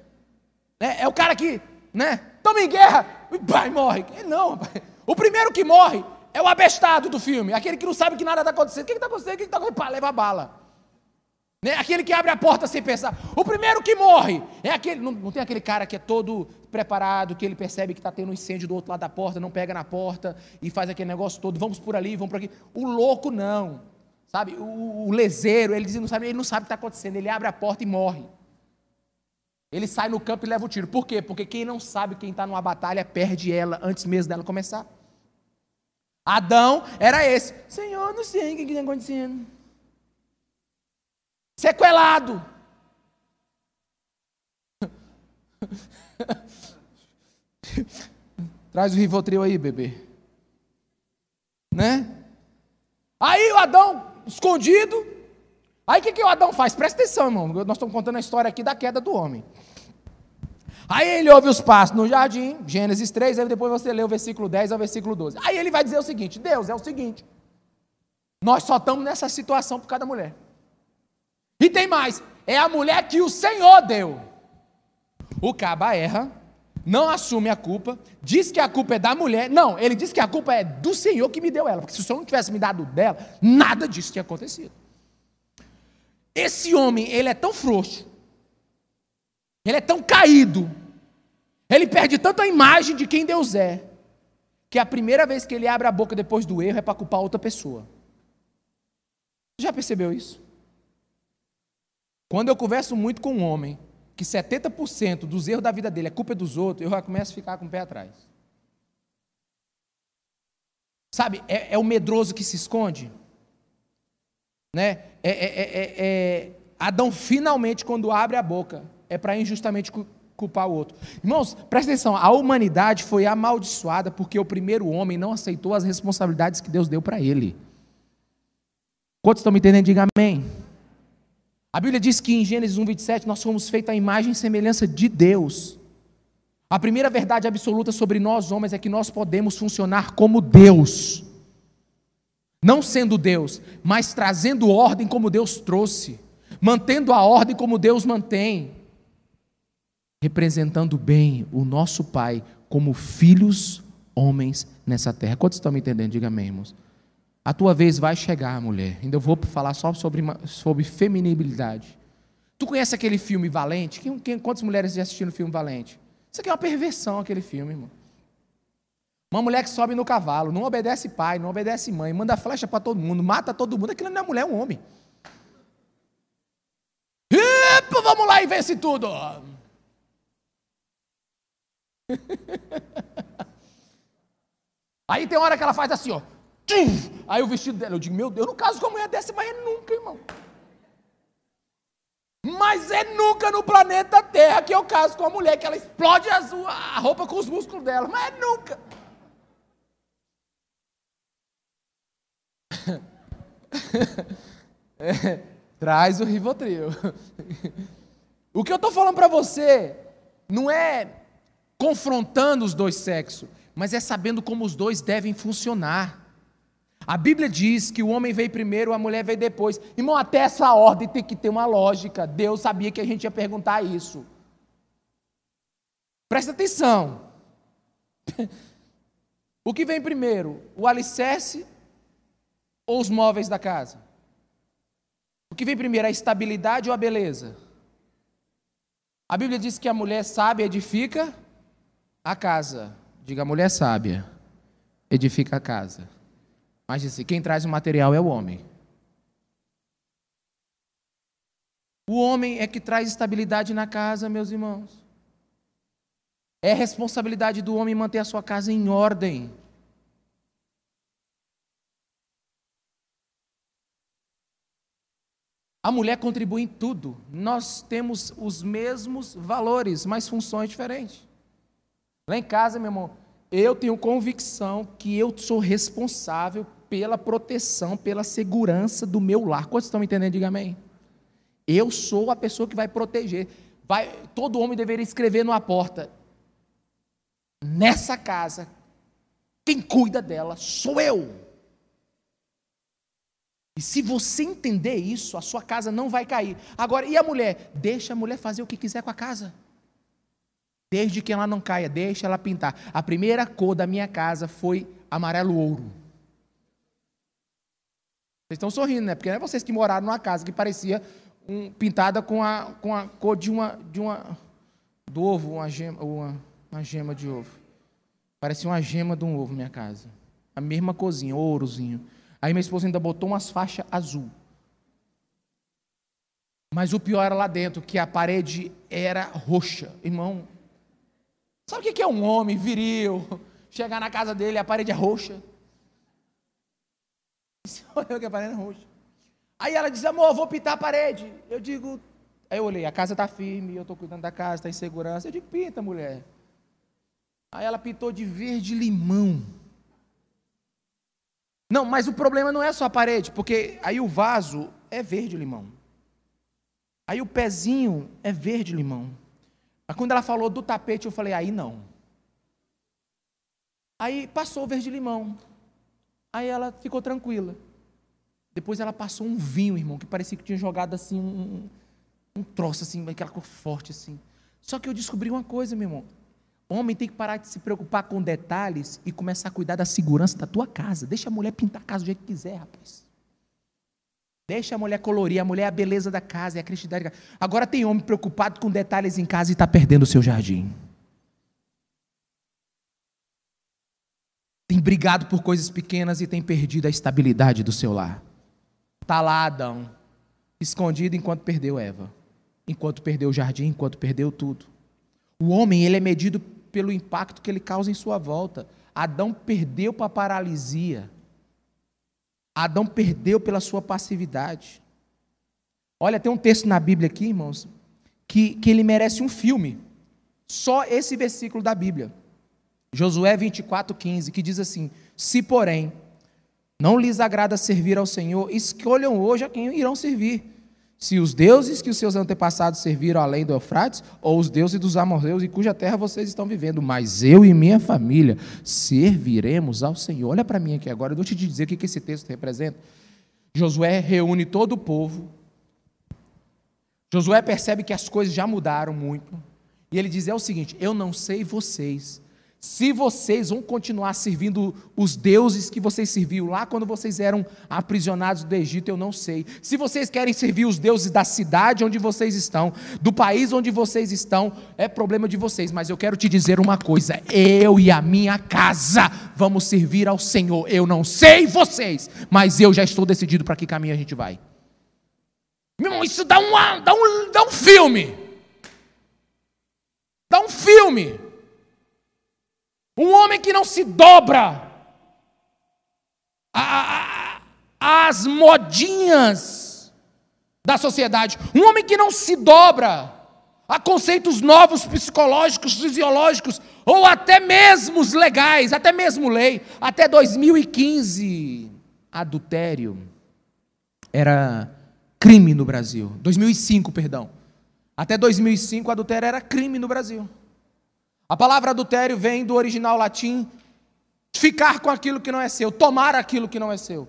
É, é o cara que, né? Toma em guerra, pai morre. Não, rapaz. O primeiro que morre é o abestado do filme, aquele que não sabe que nada está acontecendo. O que está acontecendo? O que está acontecendo? Pá, leva bala. Né? Aquele que abre a porta sem pensar. O primeiro que morre é aquele. Não, não tem aquele cara que é todo preparado, que ele percebe que está tendo um incêndio do outro lado da porta, não pega na porta e faz aquele negócio todo. Vamos por ali, vamos por aqui. O louco não. Sabe? O, o leseiro, ele, diz, não sabe, ele não sabe o que está acontecendo. Ele abre a porta e morre. Ele sai no campo e leva o tiro. Por quê? Porque quem não sabe quem está numa batalha perde ela antes mesmo dela começar. Adão era esse. Senhor, não sei o que está acontecendo. Sequelado. Traz o Rivotril aí, bebê. Né? Aí o Adão, escondido. Aí o que, que o Adão faz? Presta atenção, irmão. Nós estamos contando a história aqui da queda do homem. Aí ele ouve os passos no jardim, Gênesis 3, aí depois você lê o versículo 10 ao versículo 12. Aí ele vai dizer o seguinte: Deus, é o seguinte. Nós só estamos nessa situação por causa da mulher. E tem mais: é a mulher que o Senhor deu. O caba erra, não assume a culpa, diz que a culpa é da mulher. Não, ele diz que a culpa é do Senhor que me deu ela, porque se o Senhor não tivesse me dado dela, nada disso tinha acontecido. Esse homem, ele é tão frouxo, ele é tão caído, ele perde tanto a imagem de quem Deus é, que a primeira vez que ele abre a boca depois do erro é para culpar outra pessoa. Já percebeu isso? Quando eu converso muito com um homem que 70% dos erros da vida dele é culpa dos outros, eu já começo a ficar com o pé atrás. Sabe, é, é o medroso que se esconde. Né? É, é, é Adão finalmente, quando abre a boca, é para injustamente culpar o outro. Irmãos, presta atenção: a humanidade foi amaldiçoada porque o primeiro homem não aceitou as responsabilidades que Deus deu para ele. Quantos estão me entendendo? Diga amém. A Bíblia diz que em Gênesis 1, 27 nós fomos feitos à imagem e semelhança de Deus. A primeira verdade absoluta sobre nós homens é que nós podemos funcionar como Deus. Não sendo Deus, mas trazendo ordem como Deus trouxe, mantendo a ordem como Deus mantém, representando bem o nosso Pai como filhos homens nessa terra. Quantos estão me entendendo? Diga amém, irmãos. A tua vez vai chegar, mulher. Ainda vou falar só sobre, sobre feminilidade. Tu conhece aquele filme Valente? Quem, quem, quantas mulheres já assistiram o filme Valente? Isso aqui é uma perversão, aquele filme, irmão. Uma mulher que sobe no cavalo, não obedece pai, não obedece mãe, manda flecha para todo mundo, mata todo mundo. Aquilo não é mulher, é um homem. Epa, vamos lá e vence tudo. Aí tem hora que ela faz assim, ó. Aí o vestido dela, eu digo, meu Deus, eu não caso com uma mulher dessa, mas é nunca, irmão. Mas é nunca no planeta Terra que eu caso com uma mulher que ela explode azul, a roupa com os músculos dela, mas é nunca. é, Traz o Rivotril. o que eu estou falando para você não é confrontando os dois sexos, mas é sabendo como os dois devem funcionar. A Bíblia diz que o homem veio primeiro, a mulher veio depois. Irmão, até essa ordem tem que ter uma lógica. Deus sabia que a gente ia perguntar isso. Presta atenção. O que vem primeiro? O alicerce ou os móveis da casa? O que vem primeiro, a estabilidade ou a beleza? A Bíblia diz que a mulher sábia edifica a casa. Diga, a mulher sábia edifica a casa. Mas disse, quem traz o material é o homem. O homem é que traz estabilidade na casa, meus irmãos. É responsabilidade do homem manter a sua casa em ordem. A mulher contribui em tudo. Nós temos os mesmos valores, mas funções diferentes. Lá em casa, meu irmão, eu tenho convicção que eu sou responsável pela proteção, pela segurança do meu lar. Quantos estão entendendo? Diga amém. Eu sou a pessoa que vai proteger. Vai, todo homem deveria escrever numa porta: nessa casa, quem cuida dela sou eu. E se você entender isso, a sua casa não vai cair. Agora, e a mulher? Deixa a mulher fazer o que quiser com a casa. Desde que ela não caia, deixa ela pintar. A primeira cor da minha casa foi amarelo ouro. Vocês estão sorrindo, né? Porque não é vocês que moraram numa casa que parecia um, pintada com a, com a cor de uma, de uma do ovo, uma gema, uma, uma gema de ovo. Parecia uma gema de um ovo minha casa. A mesma cozinha, ourozinho. Aí minha esposa ainda botou umas faixas azul. Mas o pior era lá dentro, que a parede era roxa. Irmão, sabe o que é um homem viril? Chegar na casa dele, a parede é roxa. Olha que a parede é roxa. Aí ela diz, amor, vou pintar a parede. Eu digo, aí eu olhei, a casa está firme, eu estou cuidando da casa, está em segurança. Eu digo, pinta, mulher. Aí ela pintou de verde limão. Não, mas o problema não é só a parede, porque aí o vaso é verde limão. Aí o pezinho é verde limão. Mas quando ela falou do tapete, eu falei, aí não. Aí passou o verde limão. Aí ela ficou tranquila. Depois ela passou um vinho, irmão, que parecia que tinha jogado assim um, um troço assim, aquela cor forte assim. Só que eu descobri uma coisa, meu irmão. Homem tem que parar de se preocupar com detalhes e começar a cuidar da segurança da tua casa. Deixa a mulher pintar a casa do jeito que quiser, rapaz. Deixa a mulher colorir, a mulher é a beleza da casa, é a cristandade da casa. Agora tem homem preocupado com detalhes em casa e está perdendo o seu jardim. Tem brigado por coisas pequenas e tem perdido a estabilidade do seu lar. Está lá Adão, escondido enquanto perdeu Eva, enquanto perdeu o jardim, enquanto perdeu tudo. O homem, ele é medido pelo impacto que ele causa em sua volta. Adão perdeu para a paralisia. Adão perdeu pela sua passividade. Olha, tem um texto na Bíblia aqui, irmãos, que, que ele merece um filme. Só esse versículo da Bíblia. Josué 24, 15, que diz assim: Se, porém, não lhes agrada servir ao Senhor, escolham hoje a quem irão servir se os deuses que os seus antepassados serviram além do Eufrates, ou os deuses dos amorreus em cuja terra vocês estão vivendo, mas eu e minha família serviremos ao Senhor. Olha para mim aqui agora, eu vou te dizer o que esse texto representa. Josué reúne todo o povo. Josué percebe que as coisas já mudaram muito. E ele diz: é o seguinte, eu não sei vocês, se vocês vão continuar servindo os deuses que vocês serviam lá quando vocês eram aprisionados do Egito, eu não sei. Se vocês querem servir os deuses da cidade onde vocês estão, do país onde vocês estão, é problema de vocês. Mas eu quero te dizer uma coisa: eu e a minha casa vamos servir ao Senhor. Eu não sei vocês, mas eu já estou decidido para que caminho a gente vai. Meu irmão, isso dá, uma, dá, um, dá um filme. Dá um filme. Um homem que não se dobra às modinhas da sociedade. Um homem que não se dobra a conceitos novos psicológicos, fisiológicos, ou até mesmo legais, até mesmo lei. Até 2015, adultério era crime no Brasil. 2005, perdão. Até 2005, adultério era crime no Brasil. A palavra adultério vem do original latim ficar com aquilo que não é seu, tomar aquilo que não é seu.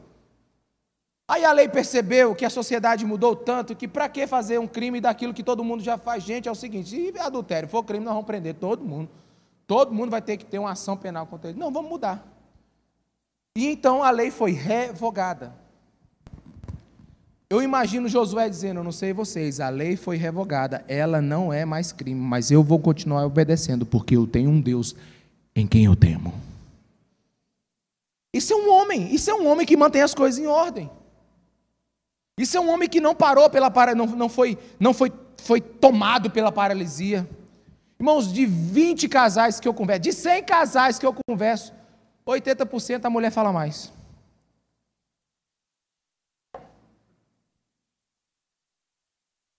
Aí a lei percebeu que a sociedade mudou tanto que para que fazer um crime daquilo que todo mundo já faz? Gente, é o seguinte: se adultério for crime, nós vamos prender todo mundo. Todo mundo vai ter que ter uma ação penal contra ele. Não, vamos mudar. E então a lei foi revogada. Eu imagino Josué dizendo, eu não sei vocês, a lei foi revogada, ela não é mais crime, mas eu vou continuar obedecendo, porque eu tenho um Deus em quem eu temo. Isso é um homem, isso é um homem que mantém as coisas em ordem. Isso é um homem que não parou pela não, não foi não foi foi tomado pela paralisia. Irmãos, de 20 casais que eu converso, de 100 casais que eu converso, 80% a mulher fala mais.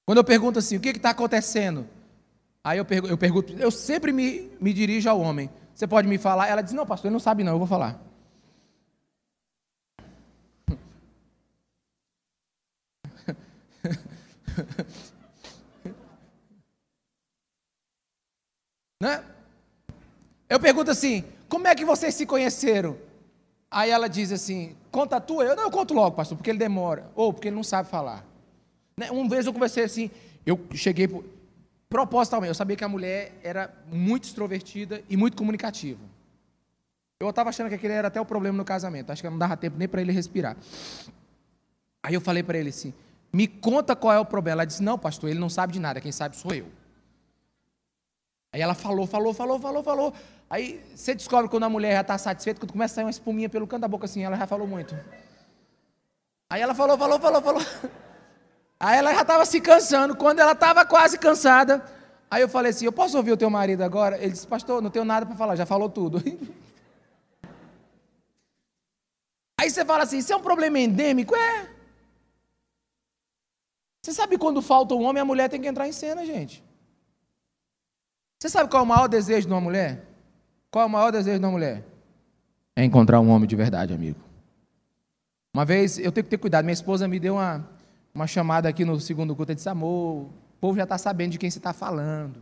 Quando eu pergunto assim, o que está acontecendo? Aí eu, pergunto, eu pergunto, eu sempre me, me dirijo ao homem. Você pode me falar? Ela diz, não, pastor, ele não sabe não, eu vou falar. né? Eu pergunto assim: como é que vocês se conheceram? Aí ela diz assim: conta a tua. Eu não, eu conto logo, pastor, porque ele demora. Ou porque ele não sabe falar. Né? Uma vez eu conversei assim, eu cheguei por, propositalmente, eu sabia que a mulher era muito extrovertida e muito comunicativa. Eu estava achando que aquele era até o problema no casamento. Acho que não dava tempo nem para ele respirar. Aí eu falei para ele assim: me conta qual é o problema. Ela disse: Não, pastor, ele não sabe de nada, quem sabe sou eu. Aí ela falou, falou, falou, falou, falou. Aí você descobre quando a mulher já está satisfeita, quando começa a sair uma espuminha pelo canto da boca assim, ela já falou muito. Aí ela falou, falou, falou, falou. Aí ela já estava se cansando. Quando ela estava quase cansada, aí eu falei assim: Eu posso ouvir o teu marido agora? Ele disse: Pastor, não tenho nada para falar, já falou tudo. Aí você fala assim: Isso é um problema endêmico? É. Você sabe quando falta um homem, a mulher tem que entrar em cena, gente. Você sabe qual é o maior desejo de uma mulher? Qual é o maior desejo de uma mulher? É encontrar um homem de verdade, amigo. Uma vez, eu tenho que ter cuidado, minha esposa me deu uma, uma chamada aqui no segundo culto, e disse, amor, o povo já está sabendo de quem você está falando.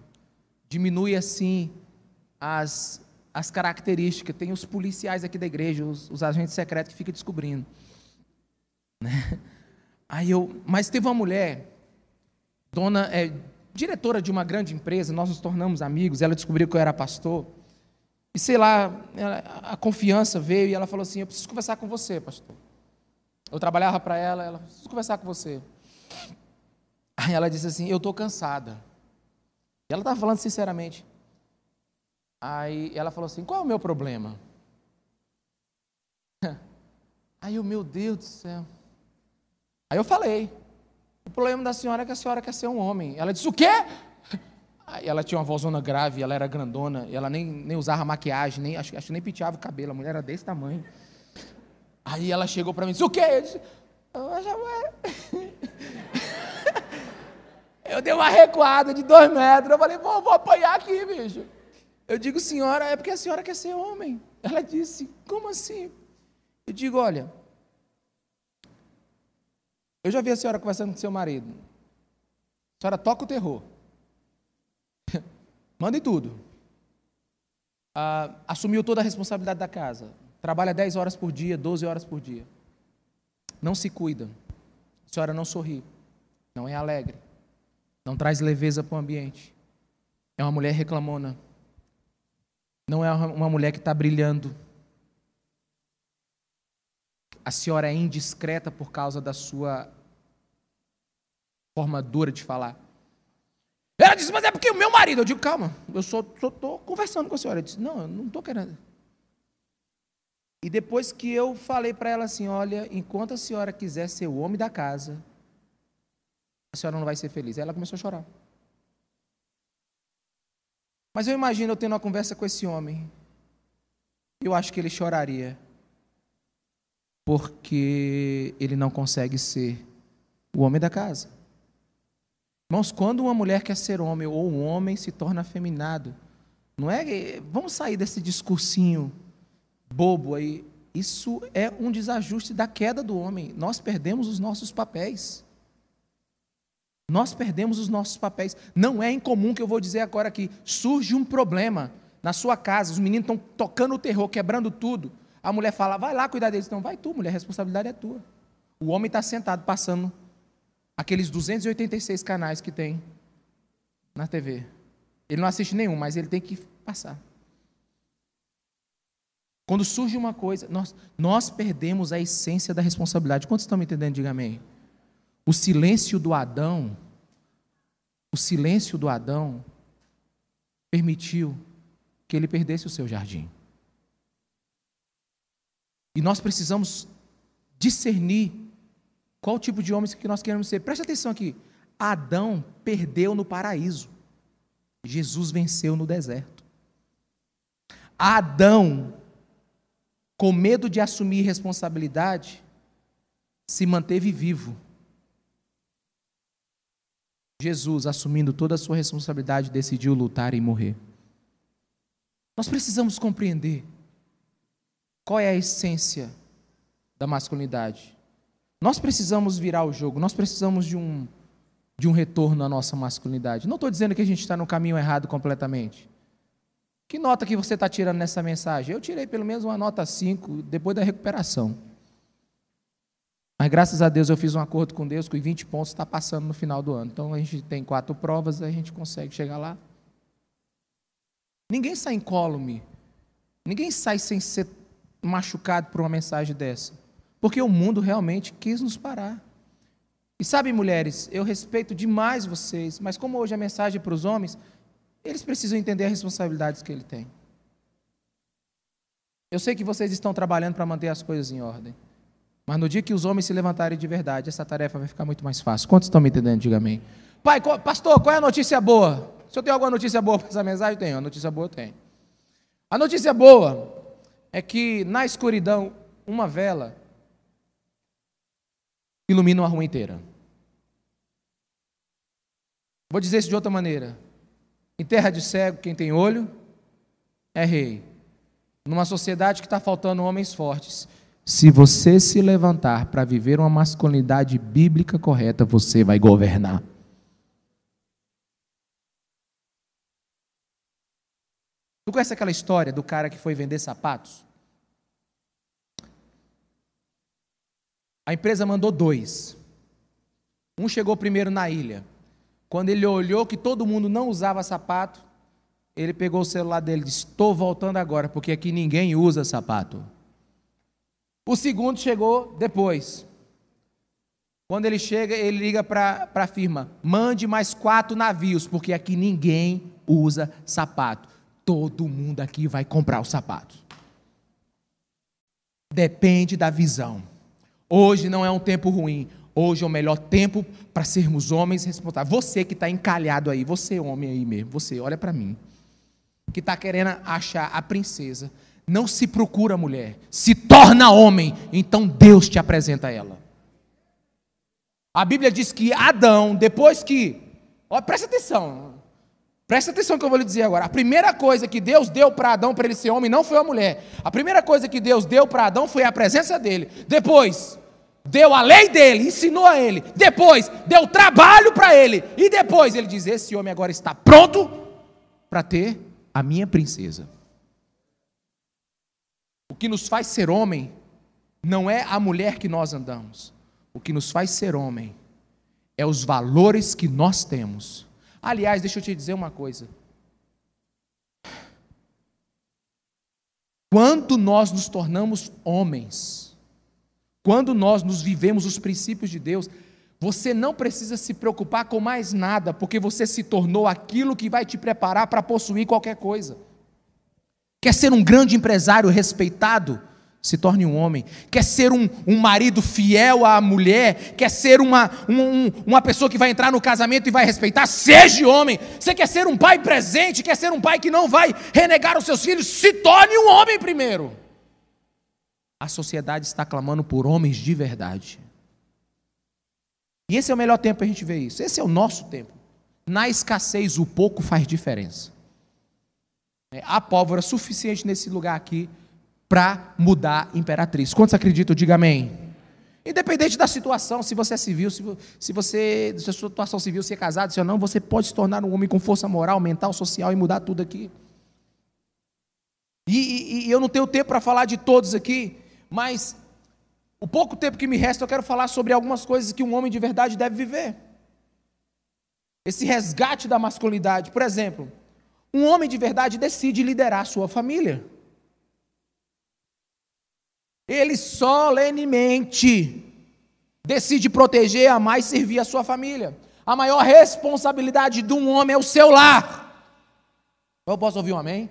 Diminui assim as, as características. Tem os policiais aqui da igreja, os, os agentes secretos que ficam descobrindo. Né? Aí eu, mas teve uma mulher, dona, é, diretora de uma grande empresa, nós nos tornamos amigos, ela descobriu que eu era pastor. E sei lá, a confiança veio e ela falou assim: Eu preciso conversar com você, pastor. Eu trabalhava para ela, ela preciso conversar com você. Aí ela disse assim: Eu estou cansada. E ela estava falando sinceramente. Aí ela falou assim: Qual é o meu problema? Aí eu, meu Deus do céu. Aí eu falei. O problema da senhora é que a senhora quer ser um homem. Ela disse: O quê? Aí ela tinha uma vozona grave, ela era grandona, ela nem, nem usava maquiagem, nem, acho, acho que nem penteava o cabelo, a mulher era desse tamanho. Aí ela chegou para mim e disse: O quê? Eu disse: Eu dei uma recuada de dois metros. Eu falei: Vou, vou apanhar aqui, bicho. Eu digo: Senhora, é porque a senhora quer ser homem. Ela disse: Como assim? Eu digo: Olha, eu já vi a senhora conversando com seu marido. A senhora toca o terror. Manda tudo. Ah, assumiu toda a responsabilidade da casa. Trabalha 10 horas por dia, 12 horas por dia. Não se cuida. A senhora não sorri. Não é alegre. Não traz leveza para o ambiente. É uma mulher reclamona. Não é uma mulher que está brilhando a senhora é indiscreta por causa da sua forma dura de falar. Ela disse, mas é porque o meu marido. Eu digo, calma, eu só estou conversando com a senhora. Ela disse, não, eu não estou querendo. E depois que eu falei para ela assim: olha, enquanto a senhora quiser ser o homem da casa, a senhora não vai ser feliz. Aí ela começou a chorar. Mas eu imagino eu tendo uma conversa com esse homem. Eu acho que ele choraria porque ele não consegue ser o homem da casa. Irmãos, quando uma mulher quer ser homem ou um homem se torna afeminado, não é. Vamos sair desse discursinho bobo aí. Isso é um desajuste da queda do homem. Nós perdemos os nossos papéis. Nós perdemos os nossos papéis. Não é incomum que eu vou dizer agora aqui. Surge um problema na sua casa, os meninos estão tocando o terror, quebrando tudo. A mulher fala, vai lá cuidar deles. Não, vai tu, mulher, a responsabilidade é tua. O homem está sentado passando aqueles 286 canais que tem na TV. Ele não assiste nenhum, mas ele tem que passar. Quando surge uma coisa, nós, nós perdemos a essência da responsabilidade. Quantos estão me entendendo? Diga amém. O silêncio do Adão, o silêncio do Adão permitiu que ele perdesse o seu jardim. E nós precisamos discernir qual tipo de homens que nós queremos ser. Preste atenção aqui. Adão perdeu no paraíso. Jesus venceu no deserto. Adão, com medo de assumir responsabilidade, se manteve vivo. Jesus, assumindo toda a sua responsabilidade, decidiu lutar e morrer. Nós precisamos compreender qual é a essência da masculinidade. Nós precisamos virar o jogo, nós precisamos de um, de um retorno à nossa masculinidade. Não estou dizendo que a gente está no caminho errado completamente. Que nota que você está tirando nessa mensagem? Eu tirei pelo menos uma nota 5 depois da recuperação. Mas graças a Deus eu fiz um acordo com Deus que 20 pontos está passando no final do ano. Então a gente tem quatro provas, a gente consegue chegar lá. Ninguém sai incólume. Ninguém sai sem ser machucado por uma mensagem dessa. Porque o mundo realmente quis nos parar. E sabe, mulheres, eu respeito demais vocês, mas como hoje a mensagem é para os homens, eles precisam entender as responsabilidades que ele tem. Eu sei que vocês estão trabalhando para manter as coisas em ordem. Mas no dia que os homens se levantarem de verdade, essa tarefa vai ficar muito mais fácil. Quantos estão me entendendo? Diga amém. Pai, pastor, qual é a notícia boa? Se eu tenho alguma notícia boa para essa mensagem, tenho. A notícia boa eu tenho. A notícia boa é que na escuridão, uma vela ilumina uma rua inteira. Vou dizer isso de outra maneira. Em terra de cego, quem tem olho é rei. Numa sociedade que está faltando homens fortes, se você se levantar para viver uma masculinidade bíblica correta, você vai governar. Tu conhece aquela história do cara que foi vender sapatos? A empresa mandou dois. Um chegou primeiro na ilha. Quando ele olhou que todo mundo não usava sapato, ele pegou o celular dele e disse: Estou voltando agora, porque aqui ninguém usa sapato. O segundo chegou depois. Quando ele chega, ele liga para a firma: mande mais quatro navios, porque aqui ninguém usa sapato todo mundo aqui vai comprar os sapatos. Depende da visão. Hoje não é um tempo ruim. Hoje é o melhor tempo para sermos homens responsáveis. Você que está encalhado aí, você homem aí mesmo, você, olha para mim. Que está querendo achar a princesa. Não se procura mulher, se torna homem, então Deus te apresenta ela. A Bíblia diz que Adão, depois que. Ó, presta atenção, Presta atenção que eu vou lhe dizer agora. A primeira coisa que Deus deu para Adão para ele ser homem não foi a mulher. A primeira coisa que Deus deu para Adão foi a presença dele. Depois, deu a lei dele, ensinou a ele. Depois, deu trabalho para ele. E depois, ele diz: Esse homem agora está pronto para ter a minha princesa. O que nos faz ser homem não é a mulher que nós andamos. O que nos faz ser homem é os valores que nós temos Aliás, deixa eu te dizer uma coisa. Quando nós nos tornamos homens, quando nós nos vivemos os princípios de Deus, você não precisa se preocupar com mais nada, porque você se tornou aquilo que vai te preparar para possuir qualquer coisa. Quer ser um grande empresário respeitado? se torne um homem, quer ser um, um marido fiel à mulher, quer ser uma, um, uma pessoa que vai entrar no casamento e vai respeitar, seja homem. Você quer ser um pai presente, quer ser um pai que não vai renegar os seus filhos, se torne um homem primeiro. A sociedade está clamando por homens de verdade. E esse é o melhor tempo para a gente ver isso. Esse é o nosso tempo. Na escassez, o pouco faz diferença. É, há pólvora suficiente nesse lugar aqui para mudar imperatriz. Quantos acreditam? Diga amém. Independente da situação, se você é civil, se, você, se a sua situação civil, se é casado, se ou não, você pode se tornar um homem com força moral, mental, social e mudar tudo aqui. E, e, e eu não tenho tempo para falar de todos aqui, mas o pouco tempo que me resta, eu quero falar sobre algumas coisas que um homem de verdade deve viver. Esse resgate da masculinidade. Por exemplo, um homem de verdade decide liderar sua família. Ele solenemente decide proteger, amar e servir a sua família. A maior responsabilidade de um homem é o seu lar. Eu posso ouvir um amém?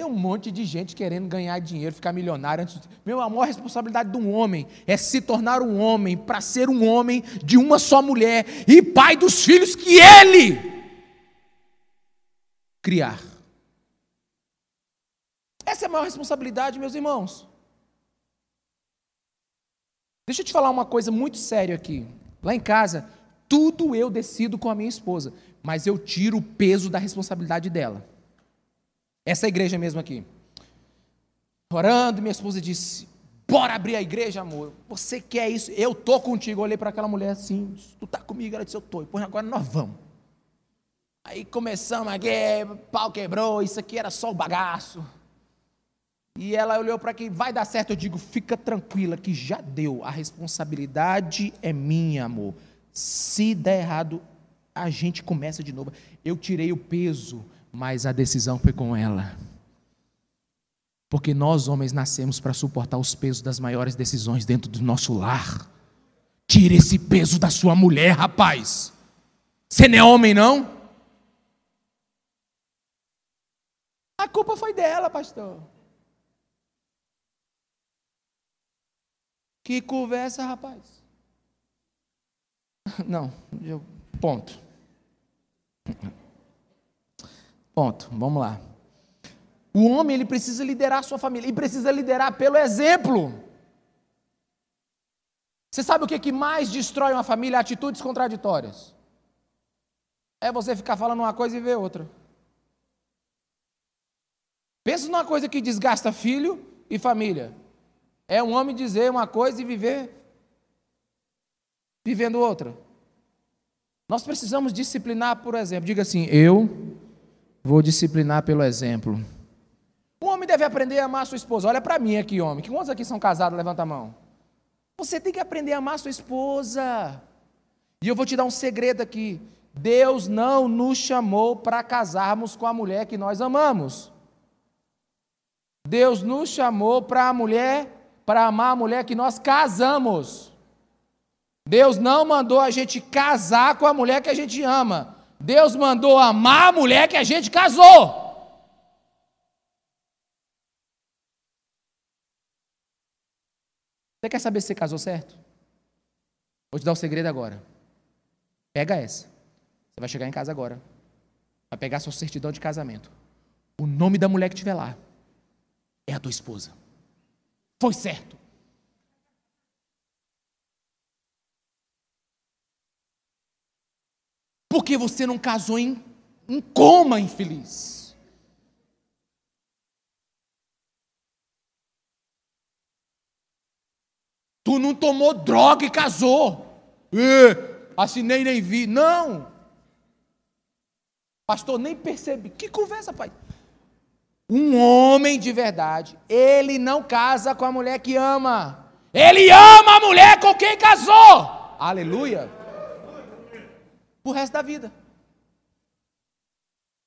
Tem um monte de gente querendo ganhar dinheiro, ficar milionário. Antes... Meu, a maior responsabilidade de um homem é se tornar um homem para ser um homem de uma só mulher e pai dos filhos que ele criar. Essa é a maior responsabilidade, meus irmãos. Deixa eu te falar uma coisa muito séria aqui. Lá em casa, tudo eu decido com a minha esposa, mas eu tiro o peso da responsabilidade dela. Essa igreja mesmo aqui. Orando, minha esposa disse: Bora abrir a igreja, amor. Você quer isso? Eu tô contigo. Eu olhei para aquela mulher assim: Tu tá comigo? Ela disse: Eu tô. E pois agora nós vamos. Aí começamos a guerra, pau quebrou. Isso aqui era só o bagaço. E ela olhou para quem vai dar certo. Eu digo: Fica tranquila, que já deu. A responsabilidade é minha, amor. Se der errado, a gente começa de novo. Eu tirei o peso mas a decisão foi com ela. Porque nós, homens, nascemos para suportar os pesos das maiores decisões dentro do nosso lar. Tire esse peso da sua mulher, rapaz. Você não é homem, não? A culpa foi dela, pastor. Que conversa, rapaz. Não, eu, ponto. Ponto. Vamos lá. O homem ele precisa liderar a sua família e precisa liderar pelo exemplo. Você sabe o que, que mais destrói uma família? Atitudes contraditórias. É você ficar falando uma coisa e ver outra. Pensa numa coisa que desgasta filho e família. É um homem dizer uma coisa e viver vivendo outra. Nós precisamos disciplinar, por exemplo. Diga assim: eu Vou disciplinar pelo exemplo. O homem deve aprender a amar sua esposa. Olha para mim aqui, homem. Quantos aqui são casados? Levanta a mão. Você tem que aprender a amar sua esposa. E eu vou te dar um segredo aqui. Deus não nos chamou para casarmos com a mulher que nós amamos. Deus nos chamou para a mulher, para amar a mulher que nós casamos. Deus não mandou a gente casar com a mulher que a gente ama. Deus mandou amar a mulher que a gente casou. Você quer saber se você casou certo? Vou te dar o um segredo agora. Pega essa. Você vai chegar em casa agora. Vai pegar sua certidão de casamento. O nome da mulher que estiver lá é a tua esposa. Foi certo. Porque você não casou em, em coma, infeliz. Tu não tomou droga e casou. Assinei nem vi. Não. Pastor, nem percebi. Que conversa, pai? Um homem de verdade, ele não casa com a mulher que ama. Ele ama a mulher com quem casou. Aleluia o resto da vida.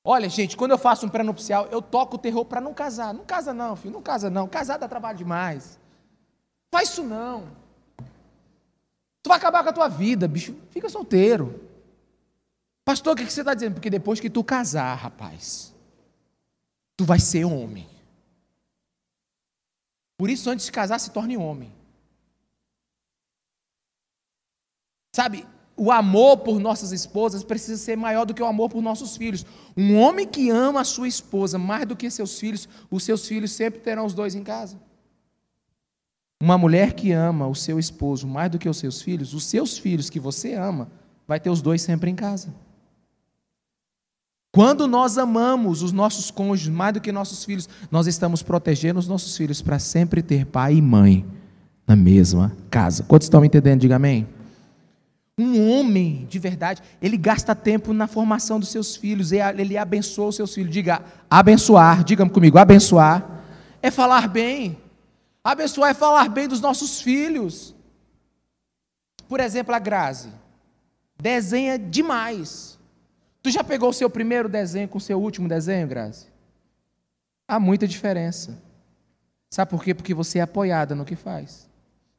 Olha, gente, quando eu faço um pré-nupcial, eu toco o terror para não casar. Não casa não, filho, não casa não. Casar dá trabalho demais. Faz isso não. Tu vai acabar com a tua vida, bicho. Fica solteiro. Pastor, o que você está dizendo? Porque depois que tu casar, rapaz, tu vai ser homem. Por isso, antes de casar, se torne homem. Sabe, o amor por nossas esposas precisa ser maior do que o amor por nossos filhos. Um homem que ama a sua esposa mais do que seus filhos, os seus filhos sempre terão os dois em casa. Uma mulher que ama o seu esposo mais do que os seus filhos, os seus filhos que você ama, vai ter os dois sempre em casa. Quando nós amamos os nossos cônjuges mais do que nossos filhos, nós estamos protegendo os nossos filhos para sempre ter pai e mãe na mesma casa. Quantos estão me entendendo? Diga amém. Um homem de verdade, ele gasta tempo na formação dos seus filhos, ele abençoa os seus filhos. Diga, abençoar, diga comigo, abençoar é falar bem. Abençoar é falar bem dos nossos filhos. Por exemplo, a Grazi. Desenha demais. Tu já pegou o seu primeiro desenho com o seu último desenho, Grazi? Há muita diferença. Sabe por quê? Porque você é apoiada no que faz.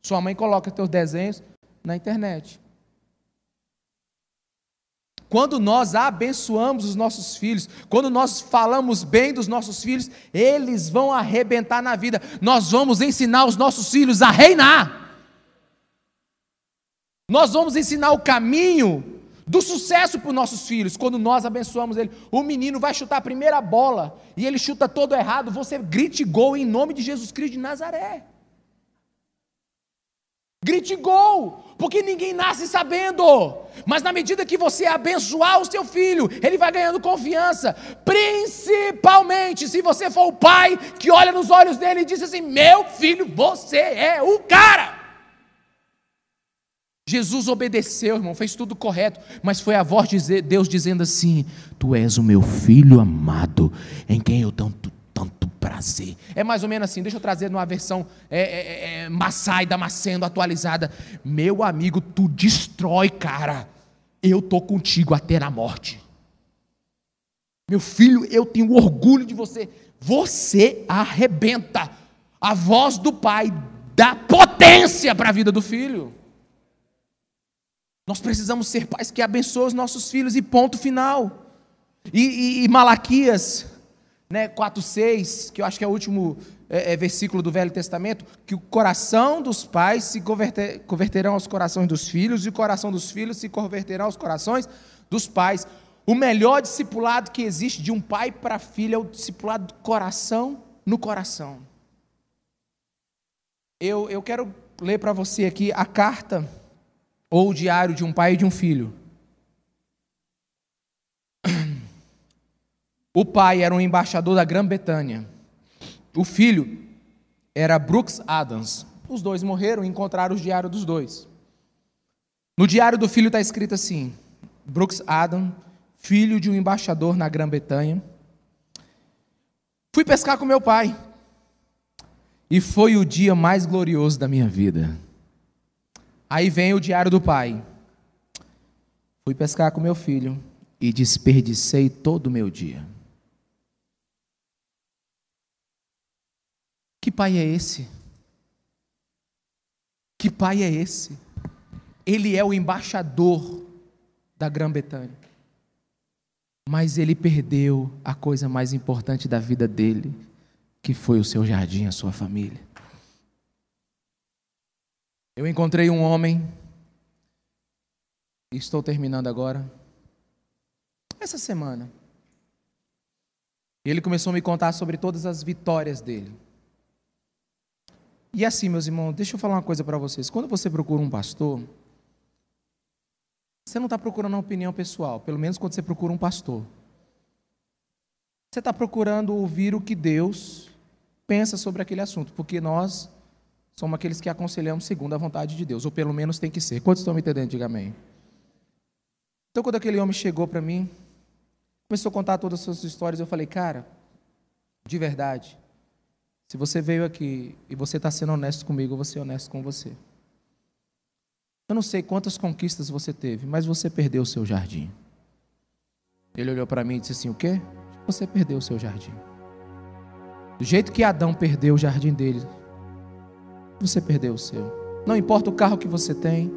Sua mãe coloca seus desenhos na internet. Quando nós abençoamos os nossos filhos, quando nós falamos bem dos nossos filhos, eles vão arrebentar na vida. Nós vamos ensinar os nossos filhos a reinar. Nós vamos ensinar o caminho do sucesso para os nossos filhos, quando nós abençoamos ele. O menino vai chutar a primeira bola e ele chuta todo errado, você grite gol em nome de Jesus Cristo de Nazaré. Grite gol, porque ninguém nasce sabendo. Mas na medida que você abençoar o seu filho, ele vai ganhando confiança. Principalmente se você for o pai que olha nos olhos dele e diz assim: Meu filho, você é o cara. Jesus obedeceu, irmão, fez tudo correto, mas foi a voz de Deus dizendo assim: Tu és o meu filho amado, em quem eu tanto, tanto prazer. É mais ou menos assim, deixa eu trazer numa versão é, é, é, é Damasceno, atualizada. Meu amigo, tu destrói, cara. Eu tô contigo até na morte. Meu filho, eu tenho orgulho de você. Você arrebenta. A voz do pai dá potência para a vida do filho. Nós precisamos ser pais que abençoam os nossos filhos e ponto final. E, e, e Malaquias né, 4,6, que eu acho que é o último é, é, versículo do Velho Testamento, que o coração dos pais se converter, converterão aos corações dos filhos, e o coração dos filhos se converterão aos corações dos pais. O melhor discipulado que existe de um pai para filho é o discipulado do coração no coração. Eu, eu quero ler para você aqui a carta ou o diário de um pai e de um filho. O pai era um embaixador da Grã-Bretanha. O filho era Brooks Adams. Os dois morreram e encontraram o diário dos dois. No diário do filho está escrito assim: Brooks Adams, filho de um embaixador na Grã-Bretanha. Fui pescar com meu pai. E foi o dia mais glorioso da minha vida. Aí vem o diário do pai. Fui pescar com meu filho e desperdicei todo o meu dia. Que pai é esse? Que pai é esse? Ele é o embaixador da Grã-Bretanha. Mas ele perdeu a coisa mais importante da vida dele, que foi o seu jardim, a sua família. Eu encontrei um homem, e estou terminando agora, essa semana. Ele começou a me contar sobre todas as vitórias dele. E assim, meus irmãos, deixa eu falar uma coisa para vocês. Quando você procura um pastor, você não está procurando uma opinião pessoal, pelo menos quando você procura um pastor. Você está procurando ouvir o que Deus pensa sobre aquele assunto, porque nós somos aqueles que aconselhamos segundo a vontade de Deus, ou pelo menos tem que ser. Quantos estão me entendendo? Diga amém. Então, quando aquele homem chegou para mim, começou a contar todas as suas histórias, eu falei, cara, de verdade, se você veio aqui e você está sendo honesto comigo, eu vou ser honesto com você. Eu não sei quantas conquistas você teve, mas você perdeu o seu jardim. Ele olhou para mim e disse assim: O quê? Você perdeu o seu jardim. Do jeito que Adão perdeu o jardim dele, você perdeu o seu. Não importa o carro que você tem,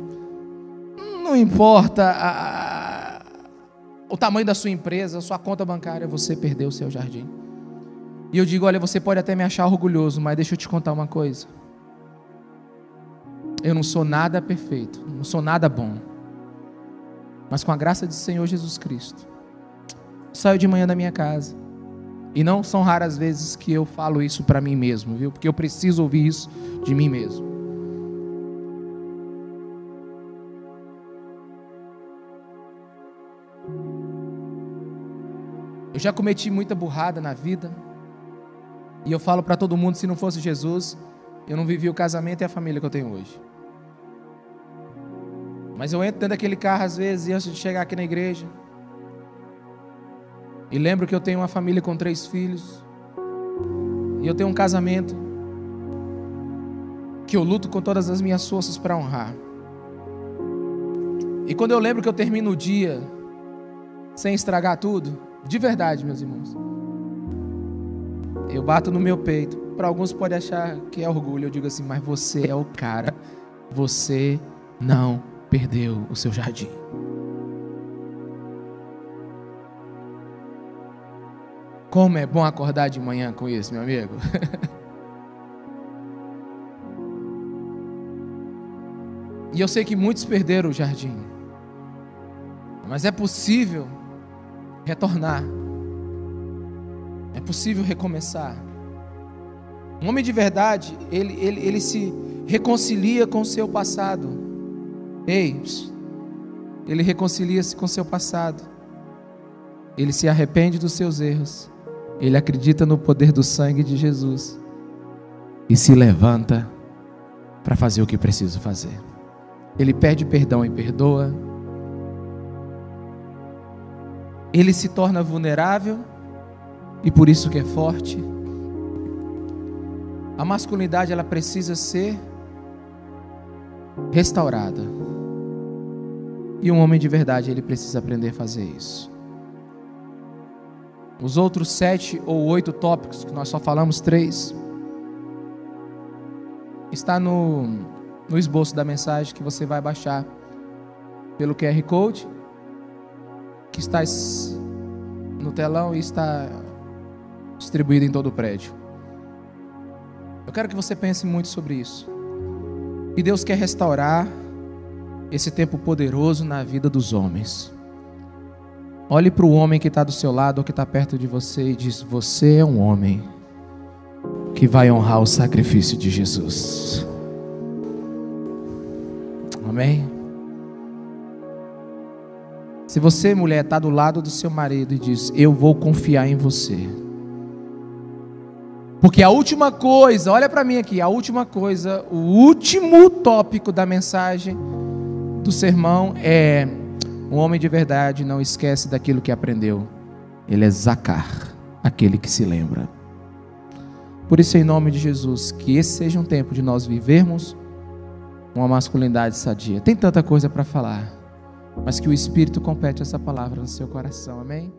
não importa a, o tamanho da sua empresa, a sua conta bancária, você perdeu o seu jardim. E eu digo: olha, você pode até me achar orgulhoso, mas deixa eu te contar uma coisa. Eu não sou nada perfeito, não sou nada bom. Mas com a graça do Senhor Jesus Cristo, saio de manhã da minha casa e não são raras vezes que eu falo isso para mim mesmo, viu? Porque eu preciso ouvir isso de mim mesmo. Eu já cometi muita burrada na vida. E eu falo para todo mundo, se não fosse Jesus, eu não vivi o casamento e a família que eu tenho hoje. Mas eu entro dentro daquele carro às vezes, antes de chegar aqui na igreja. E lembro que eu tenho uma família com três filhos. E eu tenho um casamento que eu luto com todas as minhas forças para honrar. E quando eu lembro que eu termino o dia sem estragar tudo, de verdade, meus irmãos, eu bato no meu peito. Para alguns pode achar que é orgulho, eu digo assim, mas você é o cara. Você não perdeu o seu jardim. Como é bom acordar de manhã com isso, meu amigo. e eu sei que muitos perderam o jardim. Mas é possível retornar. É possível recomeçar. Um homem de verdade, ele, ele, ele se reconcilia com o seu passado. Ei, ele reconcilia-se com o seu passado. Ele se arrepende dos seus erros. Ele acredita no poder do sangue de Jesus. E se levanta para fazer o que precisa fazer. Ele pede perdão e perdoa. Ele se torna vulnerável e por isso que é forte. A masculinidade ela precisa ser restaurada. E um homem de verdade ele precisa aprender a fazer isso. Os outros sete ou oito tópicos, que nós só falamos três, está no, no esboço da mensagem que você vai baixar pelo QR Code, que está no telão e está distribuído em todo o prédio. Eu quero que você pense muito sobre isso. E Deus quer restaurar esse tempo poderoso na vida dos homens. Olhe para o homem que está do seu lado ou que está perto de você e diz: Você é um homem que vai honrar o sacrifício de Jesus. Amém? Se você, mulher, está do lado do seu marido e diz: Eu vou confiar em você. Porque a última coisa, olha para mim aqui, a última coisa, o último tópico da mensagem do sermão é: um homem de verdade não esquece daquilo que aprendeu. Ele é Zacar, aquele que se lembra. Por isso, em nome de Jesus, que esse seja um tempo de nós vivermos uma masculinidade sadia. Tem tanta coisa para falar, mas que o Espírito compete essa palavra no seu coração, amém?